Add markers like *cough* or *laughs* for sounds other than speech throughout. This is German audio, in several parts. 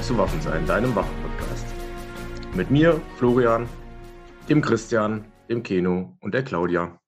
Willkommen zu Waffensein, deinem Waffenpodcast. Mit mir, Florian, dem Christian, dem Keno und der Claudia.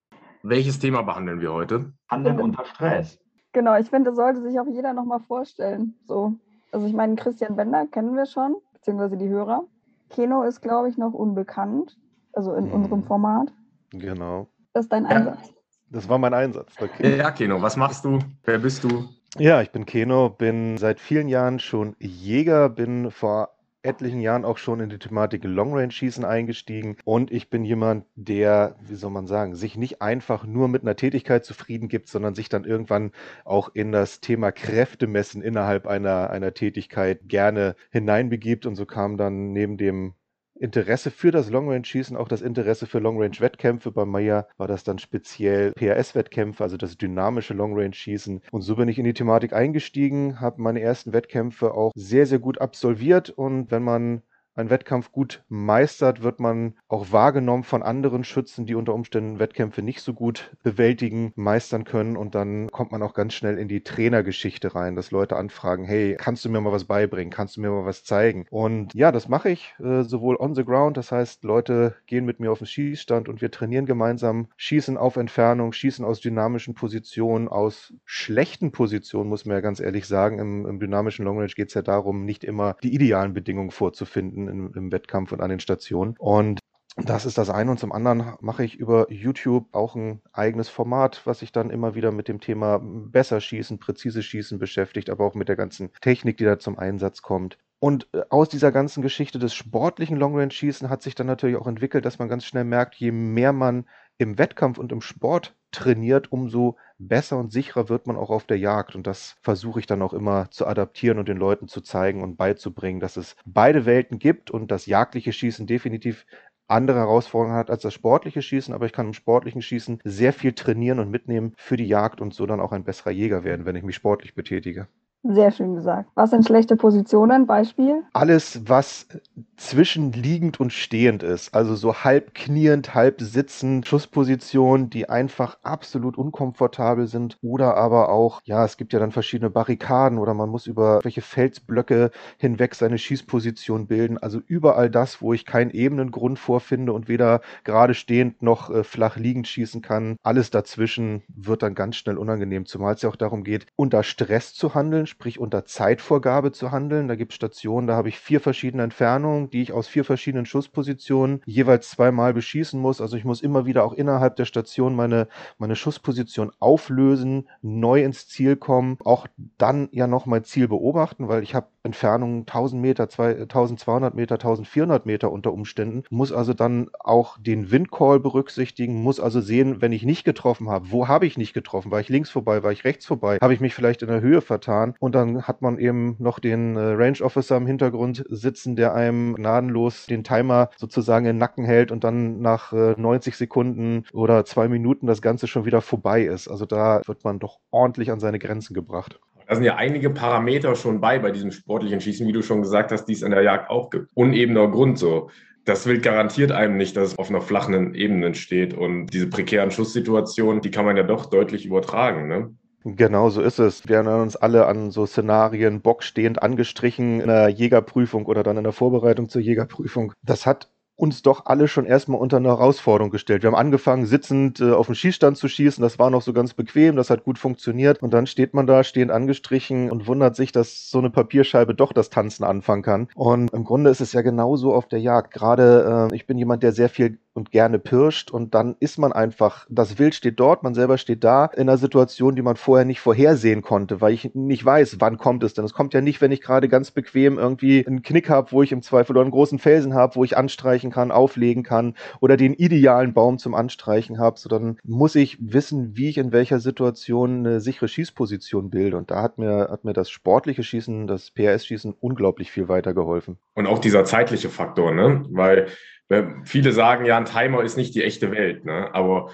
Welches Thema behandeln wir heute? Handeln unter Stress. Genau, ich finde, das sollte sich auch jeder nochmal vorstellen. So. Also ich meine, Christian Bender kennen wir schon, beziehungsweise die Hörer. Keno ist, glaube ich, noch unbekannt, also in Mhm. unserem Format. Genau. Das ist dein Ja. Einsatz. Das war mein Einsatz. Okay. Ja, Keno, was machst du? Wer bist du? Ja, ich bin Keno, bin seit vielen Jahren schon Jäger, bin vor etlichen Jahren auch schon in die Thematik Long Range Schießen eingestiegen und ich bin jemand, der, wie soll man sagen, sich nicht einfach nur mit einer Tätigkeit zufrieden gibt, sondern sich dann irgendwann auch in das Thema Kräftemessen innerhalb einer, einer Tätigkeit gerne hineinbegibt und so kam dann neben dem Interesse für das Long Range Schießen, auch das Interesse für Long Range Wettkämpfe. Bei Meyer war das dann speziell PRS-Wettkämpfe, also das dynamische Long Range Schießen. Und so bin ich in die Thematik eingestiegen, habe meine ersten Wettkämpfe auch sehr, sehr gut absolviert. Und wenn man einen Wettkampf gut meistert, wird man auch wahrgenommen von anderen Schützen, die unter Umständen Wettkämpfe nicht so gut bewältigen, meistern können. Und dann kommt man auch ganz schnell in die Trainergeschichte rein, dass Leute anfragen, hey, kannst du mir mal was beibringen? Kannst du mir mal was zeigen? Und ja, das mache ich äh, sowohl on the ground, das heißt, Leute gehen mit mir auf den Schießstand und wir trainieren gemeinsam, schießen auf Entfernung, schießen aus dynamischen Positionen, aus schlechten Positionen, muss man ja ganz ehrlich sagen. Im, im dynamischen Long Range geht es ja darum, nicht immer die idealen Bedingungen vorzufinden im, im Wettkampf und an den Stationen. Und das ist das eine und zum anderen mache ich über YouTube auch ein eigenes Format, was sich dann immer wieder mit dem Thema besser schießen, präzise schießen beschäftigt, aber auch mit der ganzen Technik, die da zum Einsatz kommt. Und äh, aus dieser ganzen Geschichte des sportlichen Long Range Schießen hat sich dann natürlich auch entwickelt, dass man ganz schnell merkt, je mehr man im Wettkampf und im Sport trainiert, umso besser und sicherer wird man auch auf der Jagd. Und das versuche ich dann auch immer zu adaptieren und den Leuten zu zeigen und beizubringen, dass es beide Welten gibt und das jagdliche Schießen definitiv andere Herausforderungen hat als das sportliche Schießen, aber ich kann im sportlichen Schießen sehr viel trainieren und mitnehmen für die Jagd und so dann auch ein besserer Jäger werden, wenn ich mich sportlich betätige. Sehr schön gesagt. Was sind schlechte Positionen? Beispiel? Alles, was zwischenliegend und stehend ist, also so halb kniend, halb sitzend, Schusspositionen, die einfach absolut unkomfortabel sind. Oder aber auch, ja, es gibt ja dann verschiedene Barrikaden oder man muss über welche Felsblöcke hinweg seine Schießposition bilden, also überall das, wo ich keinen ebenen Grund vorfinde und weder gerade stehend noch äh, flach liegend schießen kann, alles dazwischen wird dann ganz schnell unangenehm, zumal es ja auch darum geht, unter Stress zu handeln, sprich unter Zeitvorgabe zu handeln. Da gibt es Stationen, da habe ich vier verschiedene Entfernungen, die ich aus vier verschiedenen Schusspositionen jeweils zweimal beschießen muss. Also ich muss immer wieder auch innerhalb der Station meine, meine Schussposition auflösen, neu ins Ziel kommen, auch dann ja noch mein Ziel beobachten, weil ich habe Entfernungen 1000 Meter, 1200 Meter, 1400 Meter unter Umständen, muss also dann auch den Windcall berücksichtigen, muss also sehen, wenn ich nicht getroffen habe, wo habe ich nicht getroffen, war ich links vorbei, war ich rechts vorbei, habe ich mich vielleicht in der Höhe vertan und dann hat man eben noch den äh, Range Officer im Hintergrund sitzen, der einem gnadenlos den Timer sozusagen in den Nacken hält und dann nach äh, 90 Sekunden oder zwei Minuten das Ganze schon wieder vorbei ist. Also da wird man doch ordentlich an seine Grenzen gebracht. Da sind ja einige Parameter schon bei bei diesem sportlichen Schießen, wie du schon gesagt hast, die es in der Jagd auch gibt. Unebener Grund so. Das Wild garantiert einem nicht, dass es auf einer flachen Ebene steht. Und diese prekären Schusssituationen, die kann man ja doch deutlich übertragen. Ne? Genau so ist es. Wir erinnern uns alle an so Szenarien, bockstehend angestrichen in der Jägerprüfung oder dann in der Vorbereitung zur Jägerprüfung. Das hat uns doch alle schon erstmal unter eine Herausforderung gestellt. Wir haben angefangen, sitzend äh, auf den Schießstand zu schießen. Das war noch so ganz bequem, das hat gut funktioniert. Und dann steht man da, stehend angestrichen und wundert sich, dass so eine Papierscheibe doch das Tanzen anfangen kann. Und im Grunde ist es ja genauso auf der Jagd. Gerade äh, ich bin jemand, der sehr viel und gerne pirscht und dann ist man einfach, das Wild steht dort, man selber steht da in einer Situation, die man vorher nicht vorhersehen konnte, weil ich nicht weiß, wann kommt es denn. Es kommt ja nicht, wenn ich gerade ganz bequem irgendwie einen Knick habe, wo ich im Zweifel oder einen großen Felsen habe, wo ich anstreichen kann, auflegen kann oder den idealen Baum zum Anstreichen habe, sondern muss ich wissen, wie ich in welcher Situation eine sichere Schießposition bilde. Und da hat mir, hat mir das sportliche Schießen, das PRS-Schießen unglaublich viel weitergeholfen. Und auch dieser zeitliche Faktor, ne? Weil Viele sagen ja, ein Timer ist nicht die echte Welt, ne? aber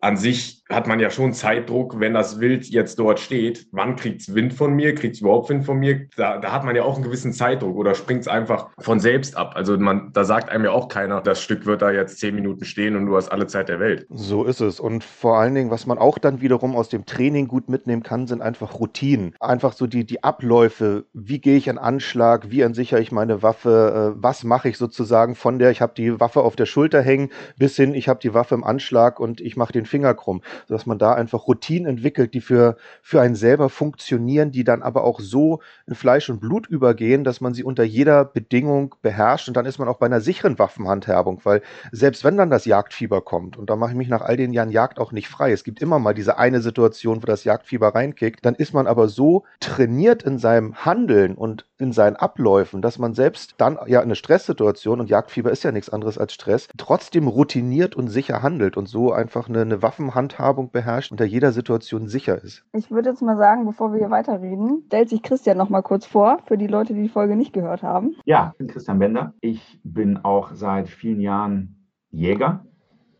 an sich hat man ja schon Zeitdruck, wenn das Wild jetzt dort steht. Wann kriegt es Wind von mir? Kriegt es überhaupt Wind von mir? Da, da hat man ja auch einen gewissen Zeitdruck oder springt es einfach von selbst ab. Also man, da sagt einem ja auch keiner, das Stück wird da jetzt zehn Minuten stehen und du hast alle Zeit der Welt. So ist es. Und vor allen Dingen, was man auch dann wiederum aus dem Training gut mitnehmen kann, sind einfach Routinen. Einfach so die, die Abläufe. Wie gehe ich an Anschlag? Wie ansichere ich meine Waffe? Äh, was mache ich sozusagen von der, ich habe die Waffe auf der Schulter hängen, bis hin, ich habe die Waffe im Anschlag und ich mache den Finger krumm. Sodass man da einfach Routinen entwickelt, die für, für einen selber funktionieren, die dann aber auch so in Fleisch und Blut übergehen, dass man sie unter jeder Bedingung beherrscht. Und dann ist man auch bei einer sicheren Waffenhandhabung, weil selbst wenn dann das Jagdfieber kommt, und da mache ich mich nach all den Jahren Jagd auch nicht frei, es gibt immer mal diese eine Situation, wo das Jagdfieber reinkickt, dann ist man aber so trainiert in seinem Handeln und in seinen Abläufen, dass man selbst dann ja eine Stresssituation und Jagdfieber ist ja nichts anderes als Stress, trotzdem routiniert und sicher handelt und so einfach eine, eine Waffenhandhabung beherrscht, unter jeder Situation sicher ist. Ich würde jetzt mal sagen, bevor wir hier weiterreden, stellt sich Christian noch mal kurz vor, für die Leute, die die Folge nicht gehört haben. Ja, ich bin Christian Bender. Ich bin auch seit vielen Jahren Jäger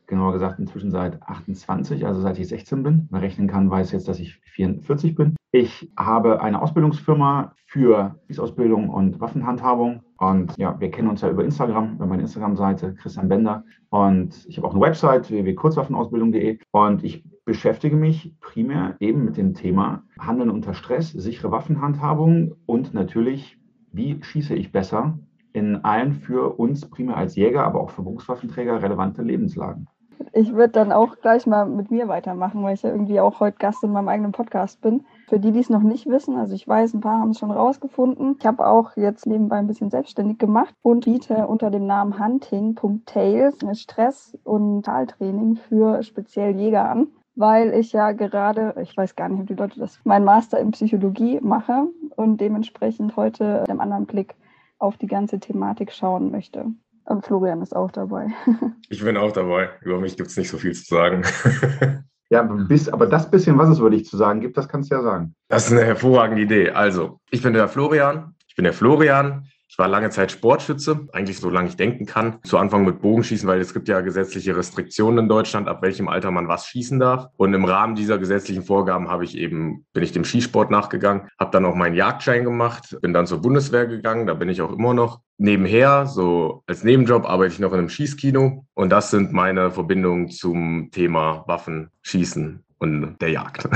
genauer gesagt inzwischen seit 28, also seit ich 16 bin. Wer rechnen kann, weiß jetzt, dass ich 44 bin. Ich habe eine Ausbildungsfirma für Ausbildung und Waffenhandhabung. Und ja, wir kennen uns ja über Instagram, über meine Instagram-Seite, Christian Bender. Und ich habe auch eine Website, www.kurzwaffenausbildung.de. Und ich beschäftige mich primär eben mit dem Thema Handeln unter Stress, sichere Waffenhandhabung und natürlich, wie schieße ich besser in allen für uns primär als Jäger, aber auch für Berufswaffenträger relevante Lebenslagen. Ich würde dann auch gleich mal mit mir weitermachen, weil ich ja irgendwie auch heute Gast in meinem eigenen Podcast bin. Für die, die es noch nicht wissen, also ich weiß, ein paar haben es schon rausgefunden. Ich habe auch jetzt nebenbei ein bisschen selbstständig gemacht und biete unter dem Namen Hunting.tails eine Stress- und Taltraining für speziell Jäger an weil ich ja gerade, ich weiß gar nicht, ob die Leute das, mein Master in Psychologie mache und dementsprechend heute mit einem anderen Blick auf die ganze Thematik schauen möchte. Und Florian ist auch dabei. *laughs* ich bin auch dabei. Über mich gibt es nicht so viel zu sagen. *laughs* Ja, bis, aber das bisschen, was es über dich zu sagen gibt, das kannst du ja sagen. Das ist eine hervorragende Idee. Also, ich bin der Florian. Ich bin der Florian. Ich war lange Zeit Sportschütze, eigentlich so lange ich denken kann. Zu Anfang mit Bogenschießen, weil es gibt ja gesetzliche Restriktionen in Deutschland, ab welchem Alter man was schießen darf. Und im Rahmen dieser gesetzlichen Vorgaben habe ich eben, bin ich dem Skisport nachgegangen, habe dann auch meinen Jagdschein gemacht, bin dann zur Bundeswehr gegangen, da bin ich auch immer noch. Nebenher, so als Nebenjob, arbeite ich noch in einem Schießkino und das sind meine Verbindungen zum Thema Waffen, Schießen und der Jagd.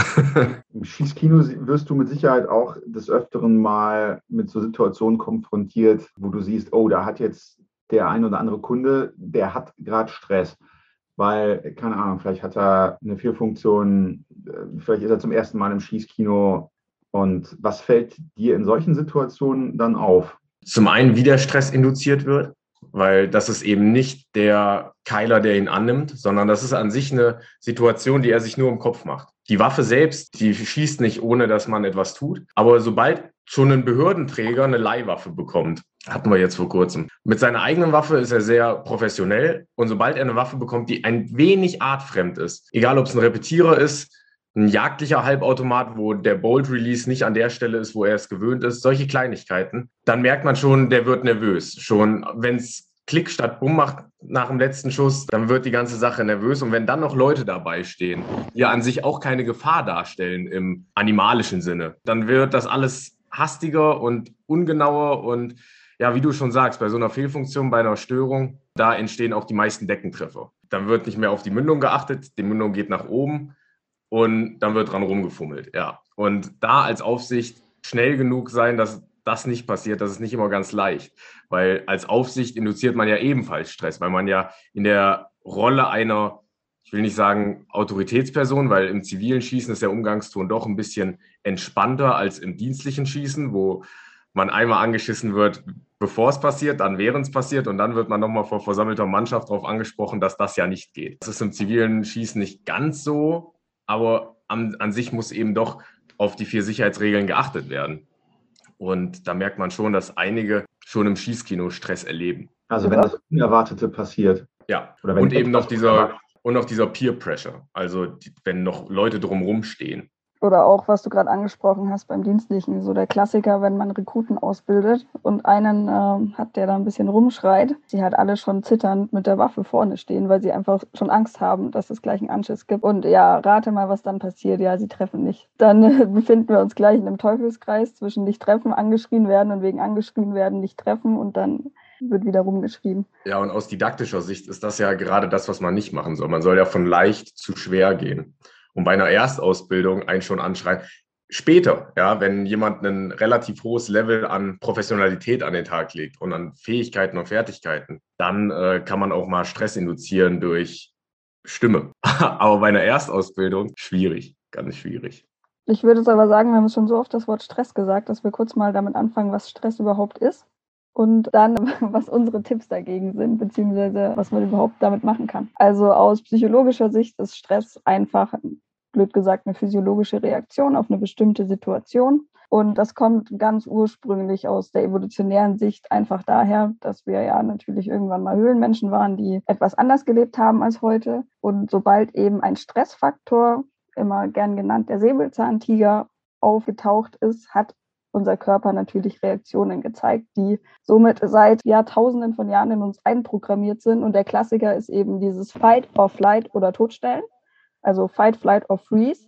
Im Schießkino wirst du mit Sicherheit auch des Öfteren mal mit so Situationen konfrontiert, wo du siehst, oh, da hat jetzt der ein oder andere Kunde, der hat gerade Stress. Weil, keine Ahnung, vielleicht hat er eine Fehlfunktion, äh, vielleicht ist er zum ersten Mal im Schießkino. Und was fällt dir in solchen Situationen dann auf? Zum einen, wie der Stress induziert wird weil das ist eben nicht der Keiler, der ihn annimmt, sondern das ist an sich eine Situation, die er sich nur im Kopf macht. Die Waffe selbst, die schießt nicht, ohne dass man etwas tut. Aber sobald schon ein Behördenträger eine Leihwaffe bekommt, hatten wir jetzt vor kurzem. Mit seiner eigenen Waffe ist er sehr professionell und sobald er eine Waffe bekommt, die ein wenig artfremd ist, egal ob es ein Repetierer ist, ein jagdlicher Halbautomat, wo der Bolt Release nicht an der Stelle ist, wo er es gewöhnt ist, solche Kleinigkeiten, dann merkt man schon, der wird nervös. Schon wenn es Klick statt Bumm macht nach dem letzten Schuss, dann wird die ganze Sache nervös. Und wenn dann noch Leute dabei stehen, die an sich auch keine Gefahr darstellen im animalischen Sinne, dann wird das alles hastiger und ungenauer und ja, wie du schon sagst, bei so einer Fehlfunktion, bei einer Störung, da entstehen auch die meisten Deckentreffer. Dann wird nicht mehr auf die Mündung geachtet, die Mündung geht nach oben und dann wird dran rumgefummelt. Ja. Und da als Aufsicht schnell genug sein, dass das nicht passiert, das ist nicht immer ganz leicht. Weil als Aufsicht induziert man ja ebenfalls Stress, weil man ja in der Rolle einer, ich will nicht sagen Autoritätsperson, weil im zivilen Schießen ist der Umgangston doch ein bisschen entspannter als im dienstlichen Schießen, wo man einmal angeschissen wird, bevor es passiert, dann während es passiert und dann wird man nochmal vor versammelter Mannschaft darauf angesprochen, dass das ja nicht geht. Das ist im zivilen Schießen nicht ganz so, aber an, an sich muss eben doch auf die vier Sicherheitsregeln geachtet werden. Und da merkt man schon, dass einige schon im Schießkino Stress erleben. Also wenn das Unerwartete passiert. Ja, und eben noch dieser, und noch dieser Peer Pressure. Also die, wenn noch Leute drumherum stehen. Oder auch, was du gerade angesprochen hast beim Dienstlichen, so der Klassiker, wenn man Rekruten ausbildet und einen äh, hat, der da ein bisschen rumschreit, sie halt alle schon zitternd mit der Waffe vorne stehen, weil sie einfach schon Angst haben, dass es gleich einen Anschiss gibt. Und ja, rate mal, was dann passiert. Ja, sie treffen nicht. Dann äh, *laughs* befinden wir uns gleich in einem Teufelskreis zwischen nicht treffen, angeschrien werden und wegen angeschrien werden nicht treffen und dann wird wieder rumgeschrieben. Ja, und aus didaktischer Sicht ist das ja gerade das, was man nicht machen soll. Man soll ja von leicht zu schwer gehen und bei einer Erstausbildung einen schon anschreien. Später, ja, wenn jemand ein relativ hohes Level an Professionalität an den Tag legt und an Fähigkeiten und Fertigkeiten, dann äh, kann man auch mal Stress induzieren durch Stimme. *laughs* aber bei einer Erstausbildung schwierig, ganz schwierig. Ich würde es aber sagen, wir haben schon so oft das Wort Stress gesagt, dass wir kurz mal damit anfangen, was Stress überhaupt ist und dann, *laughs* was unsere Tipps dagegen sind, beziehungsweise was man überhaupt damit machen kann. Also aus psychologischer Sicht ist Stress einfach, blöd gesagt, eine physiologische Reaktion auf eine bestimmte Situation. Und das kommt ganz ursprünglich aus der evolutionären Sicht einfach daher, dass wir ja natürlich irgendwann mal Höhlenmenschen waren, die etwas anders gelebt haben als heute. Und sobald eben ein Stressfaktor, immer gern genannt der Säbelzahntiger, aufgetaucht ist, hat unser Körper natürlich Reaktionen gezeigt, die somit seit Jahrtausenden von Jahren in uns einprogrammiert sind. Und der Klassiker ist eben dieses Fight or Flight oder Todstellen, also Fight, Flight or Freeze.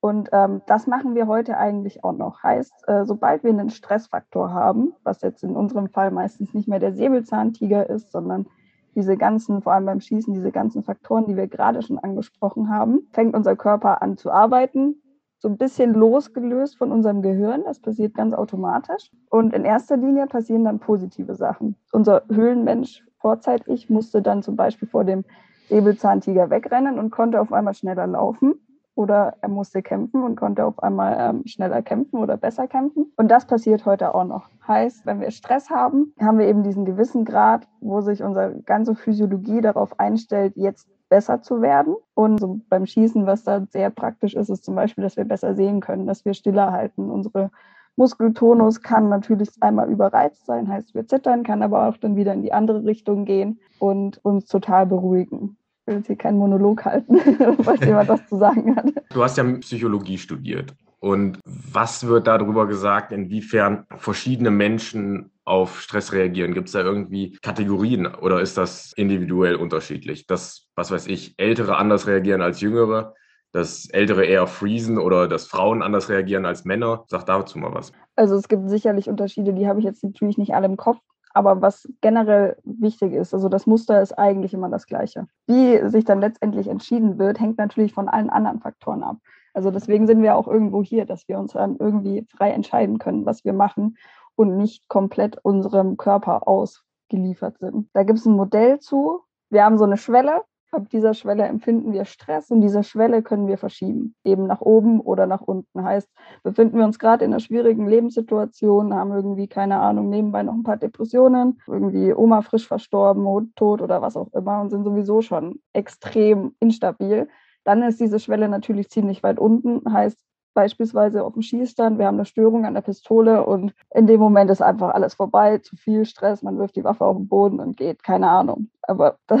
Und ähm, das machen wir heute eigentlich auch noch. Heißt, äh, sobald wir einen Stressfaktor haben, was jetzt in unserem Fall meistens nicht mehr der Säbelzahntiger ist, sondern diese ganzen, vor allem beim Schießen, diese ganzen Faktoren, die wir gerade schon angesprochen haben, fängt unser Körper an zu arbeiten, so ein bisschen losgelöst von unserem Gehirn. Das passiert ganz automatisch. Und in erster Linie passieren dann positive Sachen. Unser Höhlenmensch vorzeitig musste dann zum Beispiel vor dem Säbelzahntiger wegrennen und konnte auf einmal schneller laufen. Oder er musste kämpfen und konnte auf einmal ähm, schneller kämpfen oder besser kämpfen. Und das passiert heute auch noch. Heißt, wenn wir Stress haben, haben wir eben diesen gewissen Grad, wo sich unsere ganze Physiologie darauf einstellt, jetzt besser zu werden. Und so beim Schießen, was da sehr praktisch ist, ist zum Beispiel, dass wir besser sehen können, dass wir stiller halten. Unsere Muskeltonus kann natürlich einmal überreizt sein, heißt wir zittern, kann aber auch dann wieder in die andere Richtung gehen und uns total beruhigen. Ich will jetzt hier keinen Monolog halten, *laughs* falls jemand was zu sagen hat. Du hast ja Psychologie studiert. Und was wird darüber gesagt, inwiefern verschiedene Menschen auf Stress reagieren? Gibt es da irgendwie Kategorien oder ist das individuell unterschiedlich? Dass, was weiß ich, Ältere anders reagieren als Jüngere, dass Ältere eher freezen oder dass Frauen anders reagieren als Männer? Sag dazu mal was. Also es gibt sicherlich Unterschiede, die habe ich jetzt natürlich nicht alle im Kopf. Aber was generell wichtig ist, also das Muster ist eigentlich immer das gleiche. Wie sich dann letztendlich entschieden wird, hängt natürlich von allen anderen Faktoren ab. Also deswegen sind wir auch irgendwo hier, dass wir uns dann irgendwie frei entscheiden können, was wir machen und nicht komplett unserem Körper ausgeliefert sind. Da gibt es ein Modell zu. Wir haben so eine Schwelle. Ab dieser Schwelle empfinden wir Stress und diese Schwelle können wir verschieben, eben nach oben oder nach unten. Heißt, befinden wir uns gerade in einer schwierigen Lebenssituation, haben irgendwie, keine Ahnung, nebenbei noch ein paar Depressionen, irgendwie Oma frisch verstorben, tot oder was auch immer und sind sowieso schon extrem instabil, dann ist diese Schwelle natürlich ziemlich weit unten. Heißt, beispielsweise auf dem Schießstand, wir haben eine Störung an der Pistole und in dem Moment ist einfach alles vorbei, zu viel Stress, man wirft die Waffe auf den Boden und geht, keine Ahnung. Aber *laughs* das,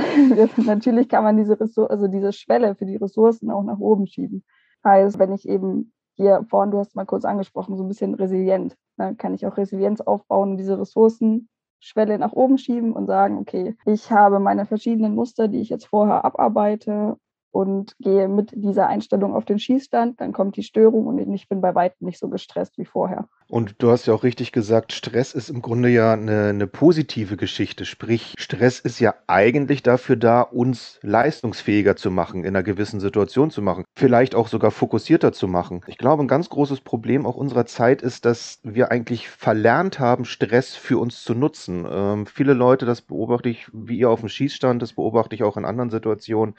natürlich kann man diese, Ressour also diese Schwelle für die Ressourcen auch nach oben schieben. Heißt, wenn ich eben hier vorhin, du hast mal kurz angesprochen, so ein bisschen resilient, dann ne, kann ich auch Resilienz aufbauen und diese Ressourcenschwelle nach oben schieben und sagen, okay, ich habe meine verschiedenen Muster, die ich jetzt vorher abarbeite und gehe mit dieser Einstellung auf den Schießstand, dann kommt die Störung und ich bin bei weitem nicht so gestresst wie vorher. Und du hast ja auch richtig gesagt, Stress ist im Grunde ja eine, eine, positive Geschichte. Sprich, Stress ist ja eigentlich dafür da, uns leistungsfähiger zu machen, in einer gewissen Situation zu machen, vielleicht auch sogar fokussierter zu machen. Ich glaube, ein ganz großes Problem auch unserer Zeit ist, dass wir eigentlich verlernt haben, Stress für uns zu nutzen. Ähm, viele Leute, das beobachte ich, wie ihr auf dem Schießstand, das beobachte ich auch in anderen Situationen,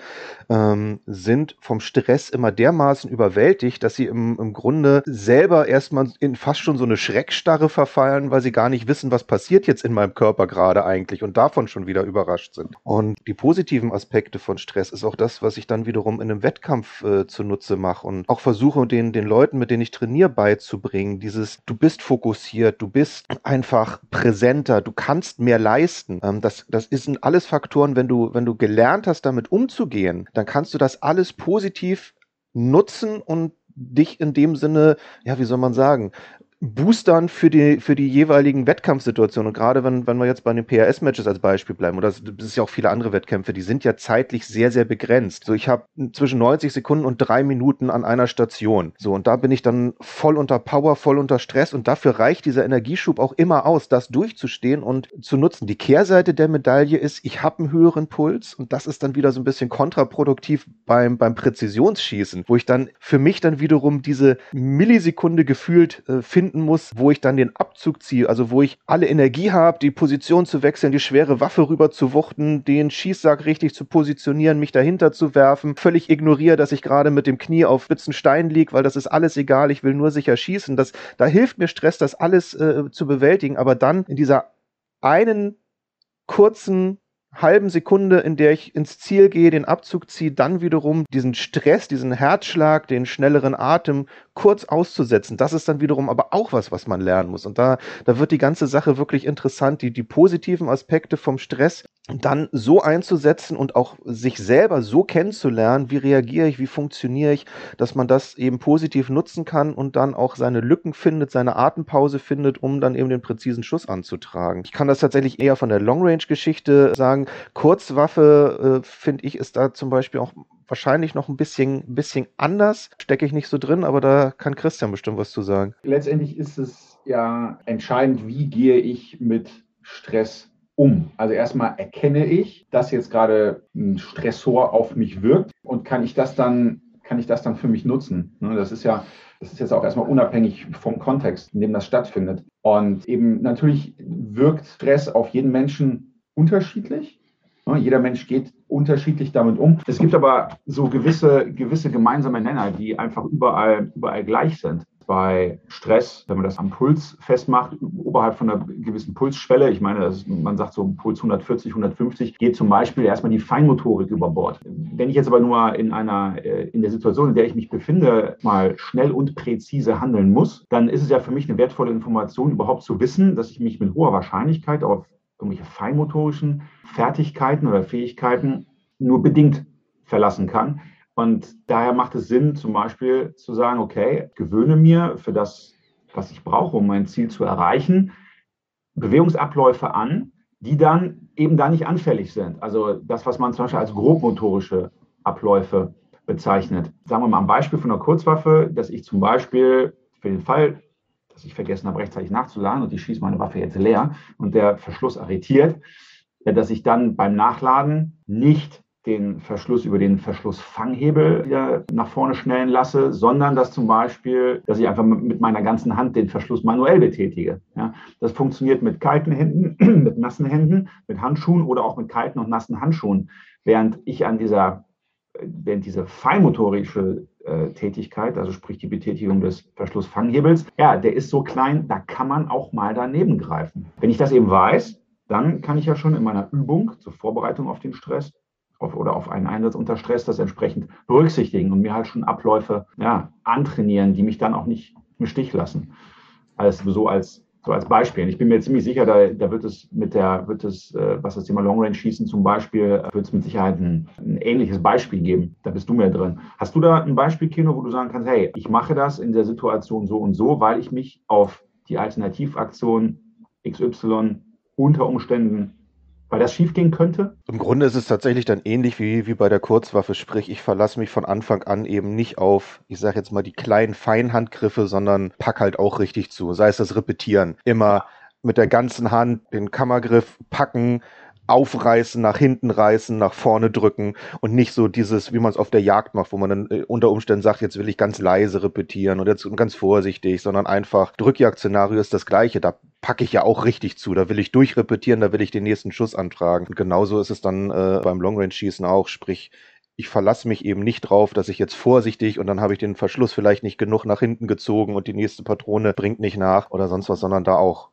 ähm, sind vom Stress immer dermaßen überwältigt, dass sie im, im Grunde selber erstmal in fast schon so eine Schreckstarre verfallen, weil sie gar nicht wissen, was passiert jetzt in meinem Körper gerade eigentlich und davon schon wieder überrascht sind. Und die positiven Aspekte von Stress ist auch das, was ich dann wiederum in einem Wettkampf äh, zunutze mache und auch versuche, den, den Leuten, mit denen ich trainiere, beizubringen. Dieses, du bist fokussiert, du bist einfach präsenter, du kannst mehr leisten. Ähm, das, das sind alles Faktoren, wenn du, wenn du gelernt hast, damit umzugehen, dann kannst du das alles positiv nutzen und dich in dem Sinne, ja, wie soll man sagen, boostern für die, für die jeweiligen Wettkampfsituationen. Und gerade wenn, wenn wir jetzt bei den PRS-Matches als Beispiel bleiben, oder es ist ja auch viele andere Wettkämpfe, die sind ja zeitlich sehr, sehr begrenzt. So, ich habe zwischen 90 Sekunden und drei Minuten an einer Station. So, und da bin ich dann voll unter Power, voll unter Stress und dafür reicht dieser Energieschub auch immer aus, das durchzustehen und zu nutzen. Die Kehrseite der Medaille ist, ich habe einen höheren Puls und das ist dann wieder so ein bisschen kontraproduktiv beim, beim Präzisionsschießen, wo ich dann für mich dann wiederum diese Millisekunde gefühlt äh, finde, finden muss, wo ich dann den Abzug ziehe, also wo ich alle Energie habe, die Position zu wechseln, die schwere Waffe rüber zu wuchten, den Schießsack richtig zu positionieren, mich dahinter zu werfen, völlig ignoriere, dass ich gerade mit dem Knie auf spitzen Stein liege, weil das ist alles egal, ich will nur sicher schießen. Das, da hilft mir Stress, das alles äh, zu bewältigen, aber dann in dieser einen kurzen halben Sekunde, in der ich ins Ziel gehe, den Abzug ziehe, dann wiederum diesen Stress, diesen Herzschlag, den schnelleren Atem kurz auszusetzen. Das ist dann wiederum aber auch was, was man lernen muss. Und da, da wird die ganze Sache wirklich interessant, die, die positiven Aspekte vom Stress dann so einzusetzen und auch sich selber so kennenzulernen, wie reagiere ich, wie funktioniere ich, dass man das eben positiv nutzen kann und dann auch seine Lücken findet, seine Atempause findet, um dann eben den präzisen Schuss anzutragen. Ich kann das tatsächlich eher von der Long-Range-Geschichte sagen. Kurzwaffe, äh, finde ich, ist da zum Beispiel auch wahrscheinlich noch ein bisschen, bisschen anders. Stecke ich nicht so drin, aber da kann Christian bestimmt was zu sagen. Letztendlich ist es ja entscheidend, wie gehe ich mit Stress um. Also erstmal erkenne ich, dass jetzt gerade ein Stressor auf mich wirkt und kann ich das dann, kann ich das dann für mich nutzen. Ne, das ist ja, das ist jetzt auch erstmal unabhängig vom Kontext, in dem das stattfindet. Und eben natürlich wirkt Stress auf jeden Menschen unterschiedlich. Ne, jeder Mensch geht unterschiedlich damit um. Es gibt aber so gewisse, gewisse gemeinsame Nenner, die einfach überall, überall gleich sind. Bei Stress, wenn man das am Puls festmacht, oberhalb von einer gewissen Pulsschwelle, ich meine, ist, man sagt so Puls 140, 150, geht zum Beispiel erstmal die Feinmotorik über Bord. Wenn ich jetzt aber nur in einer, äh, in der Situation, in der ich mich befinde, mal schnell und präzise handeln muss, dann ist es ja für mich eine wertvolle Information, überhaupt zu wissen, dass ich mich mit hoher Wahrscheinlichkeit auf irgendwelche feinmotorischen Fertigkeiten oder Fähigkeiten nur bedingt verlassen kann. Und daher macht es Sinn, zum Beispiel zu sagen, okay, gewöhne mir für das, was ich brauche, um mein Ziel zu erreichen, Bewegungsabläufe an, die dann eben da nicht anfällig sind. Also das, was man zum Beispiel als grobmotorische Abläufe bezeichnet. Sagen wir mal am Beispiel von einer Kurzwaffe, dass ich zum Beispiel für den Fall, dass ich vergessen habe, rechtzeitig nachzuladen und ich schieße meine Waffe jetzt leer und der Verschluss arretiert, dass ich dann beim Nachladen nicht den Verschluss über den Verschlussfanghebel wieder nach vorne schnellen lasse, sondern dass zum Beispiel, dass ich einfach mit meiner ganzen Hand den Verschluss manuell betätige. Ja, das funktioniert mit kalten Händen, *clears throat* mit nassen Händen, mit Handschuhen oder auch mit kalten und nassen Handschuhen. Während ich an dieser, während diese feinmotorische äh, Tätigkeit, also sprich die Betätigung des Verschlussfanghebels, ja, der ist so klein, da kann man auch mal daneben greifen. Wenn ich das eben weiß, dann kann ich ja schon in meiner Übung zur Vorbereitung auf den Stress auf, oder auf einen Einsatz unter Stress das entsprechend berücksichtigen und mir halt schon Abläufe ja, antrainieren, die mich dann auch nicht im Stich lassen. Also so als, so als Beispiel. ich bin mir ziemlich sicher, da, da wird es mit der, wird es, äh, was das Thema Long Range Schießen zum Beispiel, wird es mit Sicherheit ein, ein, ähnliches Beispiel geben. Da bist du mehr drin. Hast du da ein Beispiel, Kino, wo du sagen kannst, hey, ich mache das in der Situation so und so, weil ich mich auf die Alternativaktion XY unter Umständen weil das schiefgehen könnte? Im Grunde ist es tatsächlich dann ähnlich wie, wie bei der Kurzwaffe, sprich, ich verlasse mich von Anfang an eben nicht auf, ich sage jetzt mal, die kleinen Feinhandgriffe, sondern pack halt auch richtig zu. Sei es das Repetieren. Immer mit der ganzen Hand den Kammergriff packen, aufreißen, nach hinten reißen, nach vorne drücken und nicht so dieses, wie man es auf der Jagd macht, wo man dann äh, unter Umständen sagt, jetzt will ich ganz leise repetieren und jetzt ganz vorsichtig, sondern einfach Drückjagd-Szenario ist das gleiche. Da packe ich ja auch richtig zu. Da will ich durchrepetieren, da will ich den nächsten Schuss antragen. Und genauso ist es dann äh, beim Long-Range-Schießen auch, sprich, ich verlasse mich eben nicht drauf, dass ich jetzt vorsichtig und dann habe ich den Verschluss vielleicht nicht genug nach hinten gezogen und die nächste Patrone bringt nicht nach oder sonst was, sondern da auch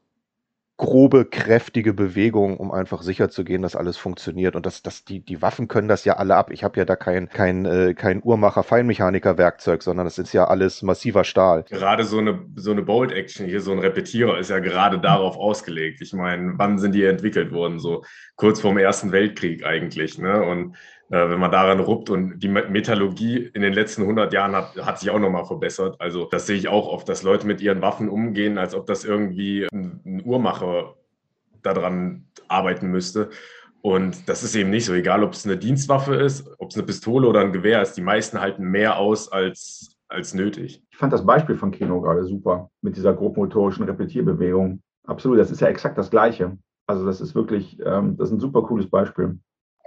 grobe, kräftige Bewegung, um einfach sicher zu gehen, dass alles funktioniert. Und das, das, die, die Waffen können das ja alle ab. Ich habe ja da kein, kein, äh, kein Uhrmacher, Feinmechaniker Werkzeug, sondern das ist ja alles massiver Stahl. Gerade so eine, so eine Bolt-Action hier, so ein Repetierer ist ja gerade darauf ausgelegt. Ich meine, wann sind die entwickelt worden? So kurz vorm Ersten Weltkrieg eigentlich. Ne? Und wenn man daran ruppt und die Metallurgie in den letzten 100 Jahren hat, hat sich auch nochmal verbessert. Also das sehe ich auch oft, dass Leute mit ihren Waffen umgehen, als ob das irgendwie ein, ein Uhrmacher daran arbeiten müsste. Und das ist eben nicht so, egal ob es eine Dienstwaffe ist, ob es eine Pistole oder ein Gewehr ist, die meisten halten mehr aus als, als nötig. Ich fand das Beispiel von Kino gerade super mit dieser grobmotorischen Repetierbewegung. Absolut, das ist ja exakt das Gleiche. Also das ist wirklich, ähm, das ist ein super cooles Beispiel.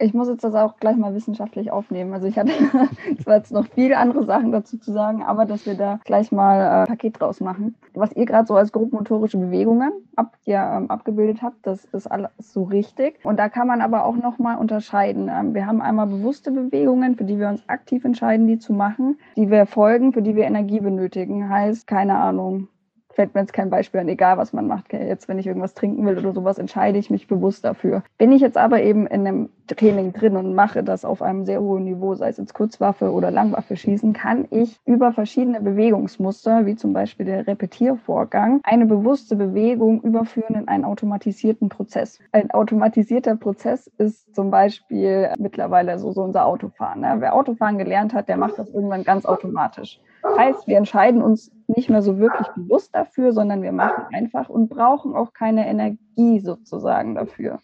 Ich muss jetzt das auch gleich mal wissenschaftlich aufnehmen. Also ich hatte *laughs* zwar jetzt noch viele andere Sachen dazu zu sagen, aber dass wir da gleich mal ein äh, Paket draus machen. Was ihr gerade so als grobmotorische Bewegungen ab, ja, ähm, abgebildet habt, das ist alles so richtig. Und da kann man aber auch nochmal unterscheiden. Ähm, wir haben einmal bewusste Bewegungen, für die wir uns aktiv entscheiden, die zu machen, die wir folgen, für die wir Energie benötigen. Heißt, keine Ahnung, fällt mir jetzt kein Beispiel an, egal was man macht. Jetzt, wenn ich irgendwas trinken will oder sowas, entscheide ich mich bewusst dafür. Bin ich jetzt aber eben in einem Training drin und mache das auf einem sehr hohen Niveau, sei es jetzt Kurzwaffe oder Langwaffe schießen, kann ich über verschiedene Bewegungsmuster, wie zum Beispiel der Repetiervorgang, eine bewusste Bewegung überführen in einen automatisierten Prozess. Ein automatisierter Prozess ist zum Beispiel mittlerweile so, so unser Autofahren. Ne? Wer Autofahren gelernt hat, der macht das irgendwann ganz automatisch. Heißt, wir entscheiden uns nicht mehr so wirklich bewusst dafür, sondern wir machen einfach und brauchen auch keine Energie sozusagen dafür.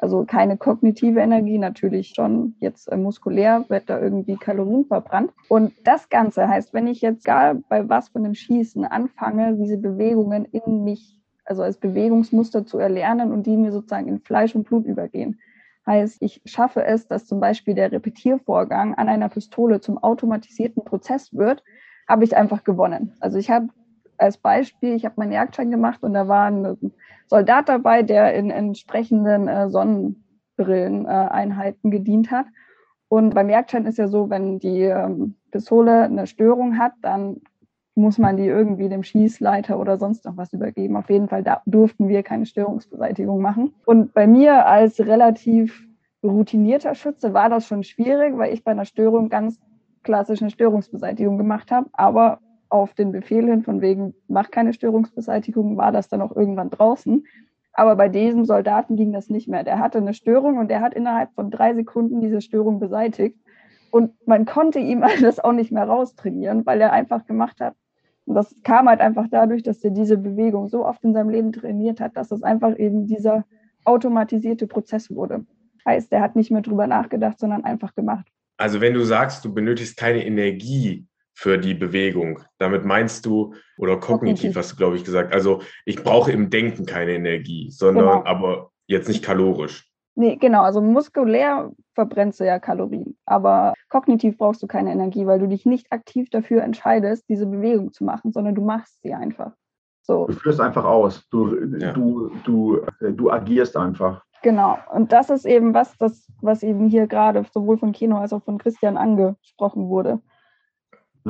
Also keine kognitive Energie, natürlich schon jetzt äh, muskulär wird da irgendwie Kalorien verbrannt. Und das Ganze heißt, wenn ich jetzt gar bei was von dem Schießen anfange, diese Bewegungen in mich, also als Bewegungsmuster zu erlernen und die mir sozusagen in Fleisch und Blut übergehen. Heißt, ich schaffe es, dass zum Beispiel der Repetiervorgang an einer Pistole zum automatisierten Prozess wird, habe ich einfach gewonnen. Also ich habe als Beispiel, ich habe meinen Jagdschein gemacht und da war ein Soldat dabei, der in entsprechenden äh, Sonnenbrilleneinheiten gedient hat. Und beim Jagdschein ist ja so, wenn die ähm, Pistole eine Störung hat, dann muss man die irgendwie dem Schießleiter oder sonst noch was übergeben. Auf jeden Fall da durften wir keine Störungsbeseitigung machen. Und bei mir als relativ routinierter Schütze war das schon schwierig, weil ich bei einer Störung ganz klassische Störungsbeseitigung gemacht habe. Aber auf den Befehl hin, von wegen, mach keine Störungsbeseitigung, war das dann auch irgendwann draußen. Aber bei diesem Soldaten ging das nicht mehr. Der hatte eine Störung und der hat innerhalb von drei Sekunden diese Störung beseitigt. Und man konnte ihm *laughs* das auch nicht mehr raustrainieren, weil er einfach gemacht hat. Und das kam halt einfach dadurch, dass er diese Bewegung so oft in seinem Leben trainiert hat, dass es einfach eben dieser automatisierte Prozess wurde. Heißt, er hat nicht mehr drüber nachgedacht, sondern einfach gemacht. Also wenn du sagst, du benötigst keine Energie für die Bewegung, damit meinst du, oder kognitiv hast du, glaube ich, gesagt, also ich brauche im Denken keine Energie, sondern genau. aber jetzt nicht kalorisch. Nee, genau, also muskulär verbrennst du ja Kalorien, aber kognitiv brauchst du keine Energie, weil du dich nicht aktiv dafür entscheidest, diese Bewegung zu machen, sondern du machst sie einfach. So. Du führst einfach aus, du, ja. du, du, du agierst einfach. Genau. Und das ist eben was, das, was eben hier gerade sowohl von Kino als auch von Christian angesprochen wurde.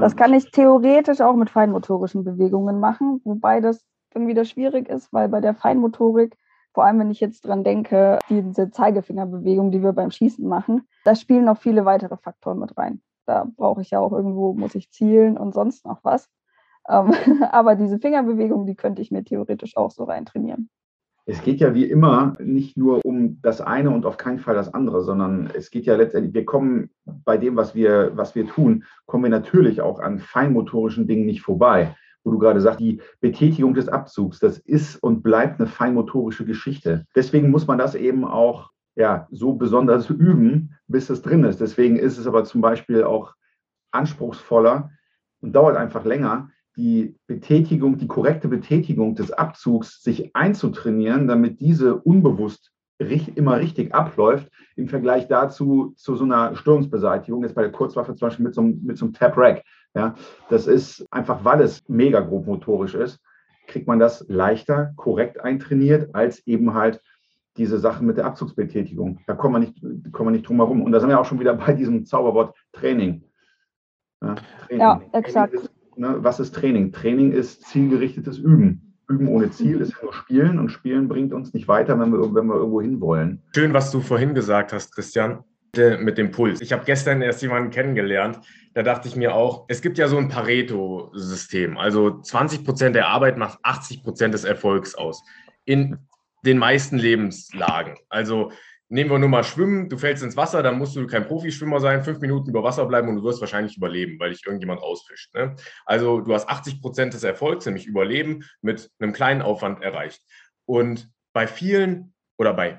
Das kann ich theoretisch auch mit feinmotorischen Bewegungen machen, wobei das dann wieder schwierig ist, weil bei der Feinmotorik, vor allem wenn ich jetzt dran denke, diese Zeigefingerbewegung, die wir beim Schießen machen, da spielen noch viele weitere Faktoren mit rein. Da brauche ich ja auch irgendwo, muss ich zielen und sonst noch was. Ähm, *laughs* aber diese Fingerbewegung, die könnte ich mir theoretisch auch so rein trainieren es geht ja wie immer nicht nur um das eine und auf keinen Fall das andere, sondern es geht ja letztendlich, wir kommen bei dem, was wir, was wir tun, kommen wir natürlich auch an feinmotorischen Dingen nicht vorbei. Wo du gerade sagst, die Betätigung des Abzugs, das ist und bleibt eine feinmotorische Geschichte. Deswegen muss man das eben auch ja, so besonders *laughs* üben, bis es drin ist. Deswegen ist es aber zum Beispiel auch anspruchsvoller und dauert einfach länger, die Betätigung, die korrekte Betätigung des Abzugs sich einzutrainieren, damit diese unbewusst immer richtig abläuft im Vergleich dazu zu so einer Störungsbeseitigung, jetzt bei der Kurzwaffe zum Beispiel mit so einem, mit so einem Tap-Rack. Ja, das ist einfach, weil es mega grob motorisch ist, kriegt man das leichter, korrekt eintrainiert, als eben halt diese Sache mit der Abzugsbetätigung. Da kommen wir nicht, kommen wir nicht drum herum. Und da sind wir auch schon wieder bei diesem Zauberwort Training. Ja, Training. ja exakt. Ne, was ist Training? Training ist zielgerichtetes Üben. Üben ohne Ziel ist nur Spielen und Spielen bringt uns nicht weiter, wenn wir, wenn wir irgendwo hinwollen. Schön, was du vorhin gesagt hast, Christian mit dem Puls. Ich habe gestern erst jemanden kennengelernt, da dachte ich mir auch, es gibt ja so ein Pareto-System. Also 20 Prozent der Arbeit macht 80 Prozent des Erfolgs aus. In den meisten Lebenslagen. Also nehmen wir nur mal Schwimmen, du fällst ins Wasser, dann musst du kein Profischwimmer sein, fünf Minuten über Wasser bleiben und du wirst wahrscheinlich überleben, weil dich irgendjemand rausfischt. Ne? Also du hast 80 Prozent des Erfolgs, nämlich Überleben, mit einem kleinen Aufwand erreicht. Und bei vielen oder bei,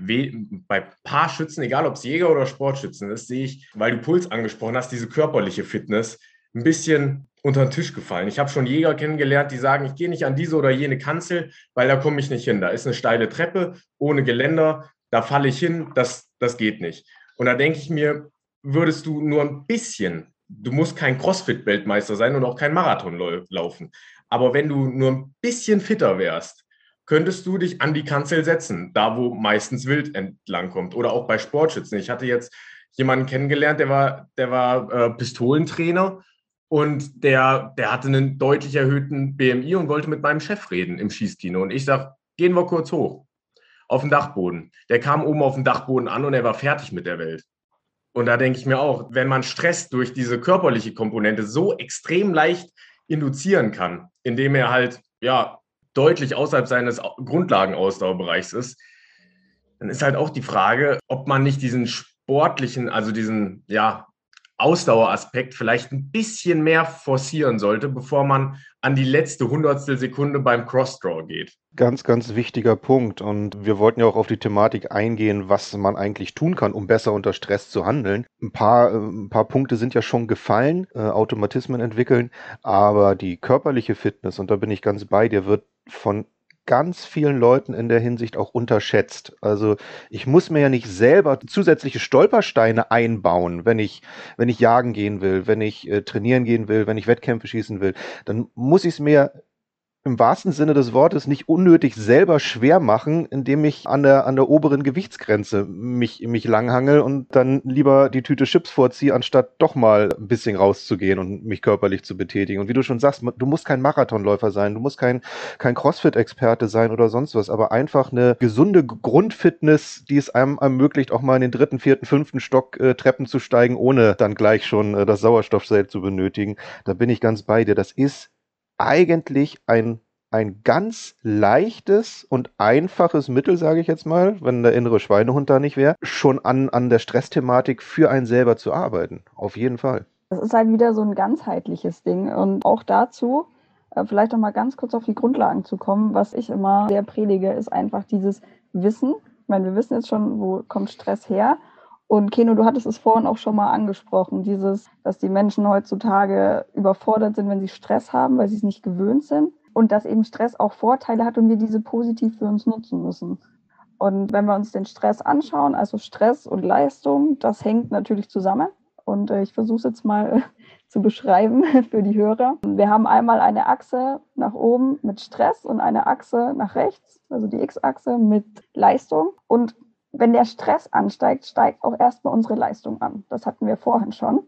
bei paar Schützen, egal ob es Jäger oder Sportschützen ist, sehe ich, weil du Puls angesprochen hast, diese körperliche Fitness ein bisschen unter den Tisch gefallen. Ich habe schon Jäger kennengelernt, die sagen, ich gehe nicht an diese oder jene Kanzel, weil da komme ich nicht hin. Da ist eine steile Treppe ohne Geländer, da falle ich hin, das, das geht nicht. Und da denke ich mir, würdest du nur ein bisschen, du musst kein CrossFit-Weltmeister sein und auch kein Marathon laufen, aber wenn du nur ein bisschen fitter wärst, könntest du dich an die Kanzel setzen, da wo meistens Wild entlang kommt. Oder auch bei Sportschützen. Ich hatte jetzt jemanden kennengelernt, der war, der war äh, Pistolentrainer und der, der hatte einen deutlich erhöhten BMI und wollte mit meinem Chef reden im Schießkino. Und ich sage, gehen wir kurz hoch auf den Dachboden. Der kam oben auf den Dachboden an und er war fertig mit der Welt. Und da denke ich mir auch, wenn man Stress durch diese körperliche Komponente so extrem leicht induzieren kann, indem er halt ja deutlich außerhalb seines Grundlagenausdauerbereichs ist, dann ist halt auch die Frage, ob man nicht diesen sportlichen, also diesen ja, Ausdaueraspekt vielleicht ein bisschen mehr forcieren sollte, bevor man an die letzte Hundertstel Sekunde beim Crossdraw geht. Ganz, ganz wichtiger Punkt. Und wir wollten ja auch auf die Thematik eingehen, was man eigentlich tun kann, um besser unter Stress zu handeln. Ein paar, äh, ein paar Punkte sind ja schon gefallen, äh, Automatismen entwickeln, aber die körperliche Fitness, und da bin ich ganz bei dir, wird von ganz vielen Leuten in der Hinsicht auch unterschätzt. Also ich muss mir ja nicht selber zusätzliche Stolpersteine einbauen, wenn ich, wenn ich jagen gehen will, wenn ich äh, trainieren gehen will, wenn ich Wettkämpfe schießen will. Dann muss ich es mir im wahrsten Sinne des Wortes nicht unnötig selber schwer machen, indem ich an der, an der oberen Gewichtsgrenze mich, mich langhangel und dann lieber die Tüte Chips vorziehe, anstatt doch mal ein bisschen rauszugehen und mich körperlich zu betätigen. Und wie du schon sagst, du musst kein Marathonläufer sein, du musst kein, kein Crossfit-Experte sein oder sonst was, aber einfach eine gesunde Grundfitness, die es einem ermöglicht, auch mal in den dritten, vierten, fünften Stock äh, Treppen zu steigen, ohne dann gleich schon äh, das Sauerstoffzelt zu benötigen. Da bin ich ganz bei dir. Das ist eigentlich ein, ein ganz leichtes und einfaches Mittel, sage ich jetzt mal, wenn der innere Schweinehund da nicht wäre, schon an, an der Stressthematik für einen selber zu arbeiten. Auf jeden Fall. Das ist halt wieder so ein ganzheitliches Ding. Und auch dazu, äh, vielleicht noch mal ganz kurz auf die Grundlagen zu kommen, was ich immer sehr predige, ist einfach dieses Wissen. Ich meine, wir wissen jetzt schon, wo kommt Stress her. Und Keno, du hattest es vorhin auch schon mal angesprochen, dieses, dass die Menschen heutzutage überfordert sind, wenn sie Stress haben, weil sie es nicht gewöhnt sind. Und dass eben Stress auch Vorteile hat und wir diese positiv für uns nutzen müssen. Und wenn wir uns den Stress anschauen, also Stress und Leistung, das hängt natürlich zusammen. Und äh, ich versuche es jetzt mal *laughs* zu beschreiben *laughs* für die Hörer. Wir haben einmal eine Achse nach oben mit Stress und eine Achse nach rechts, also die X-Achse mit Leistung. Und wenn der Stress ansteigt, steigt auch erstmal unsere Leistung an. Das hatten wir vorhin schon.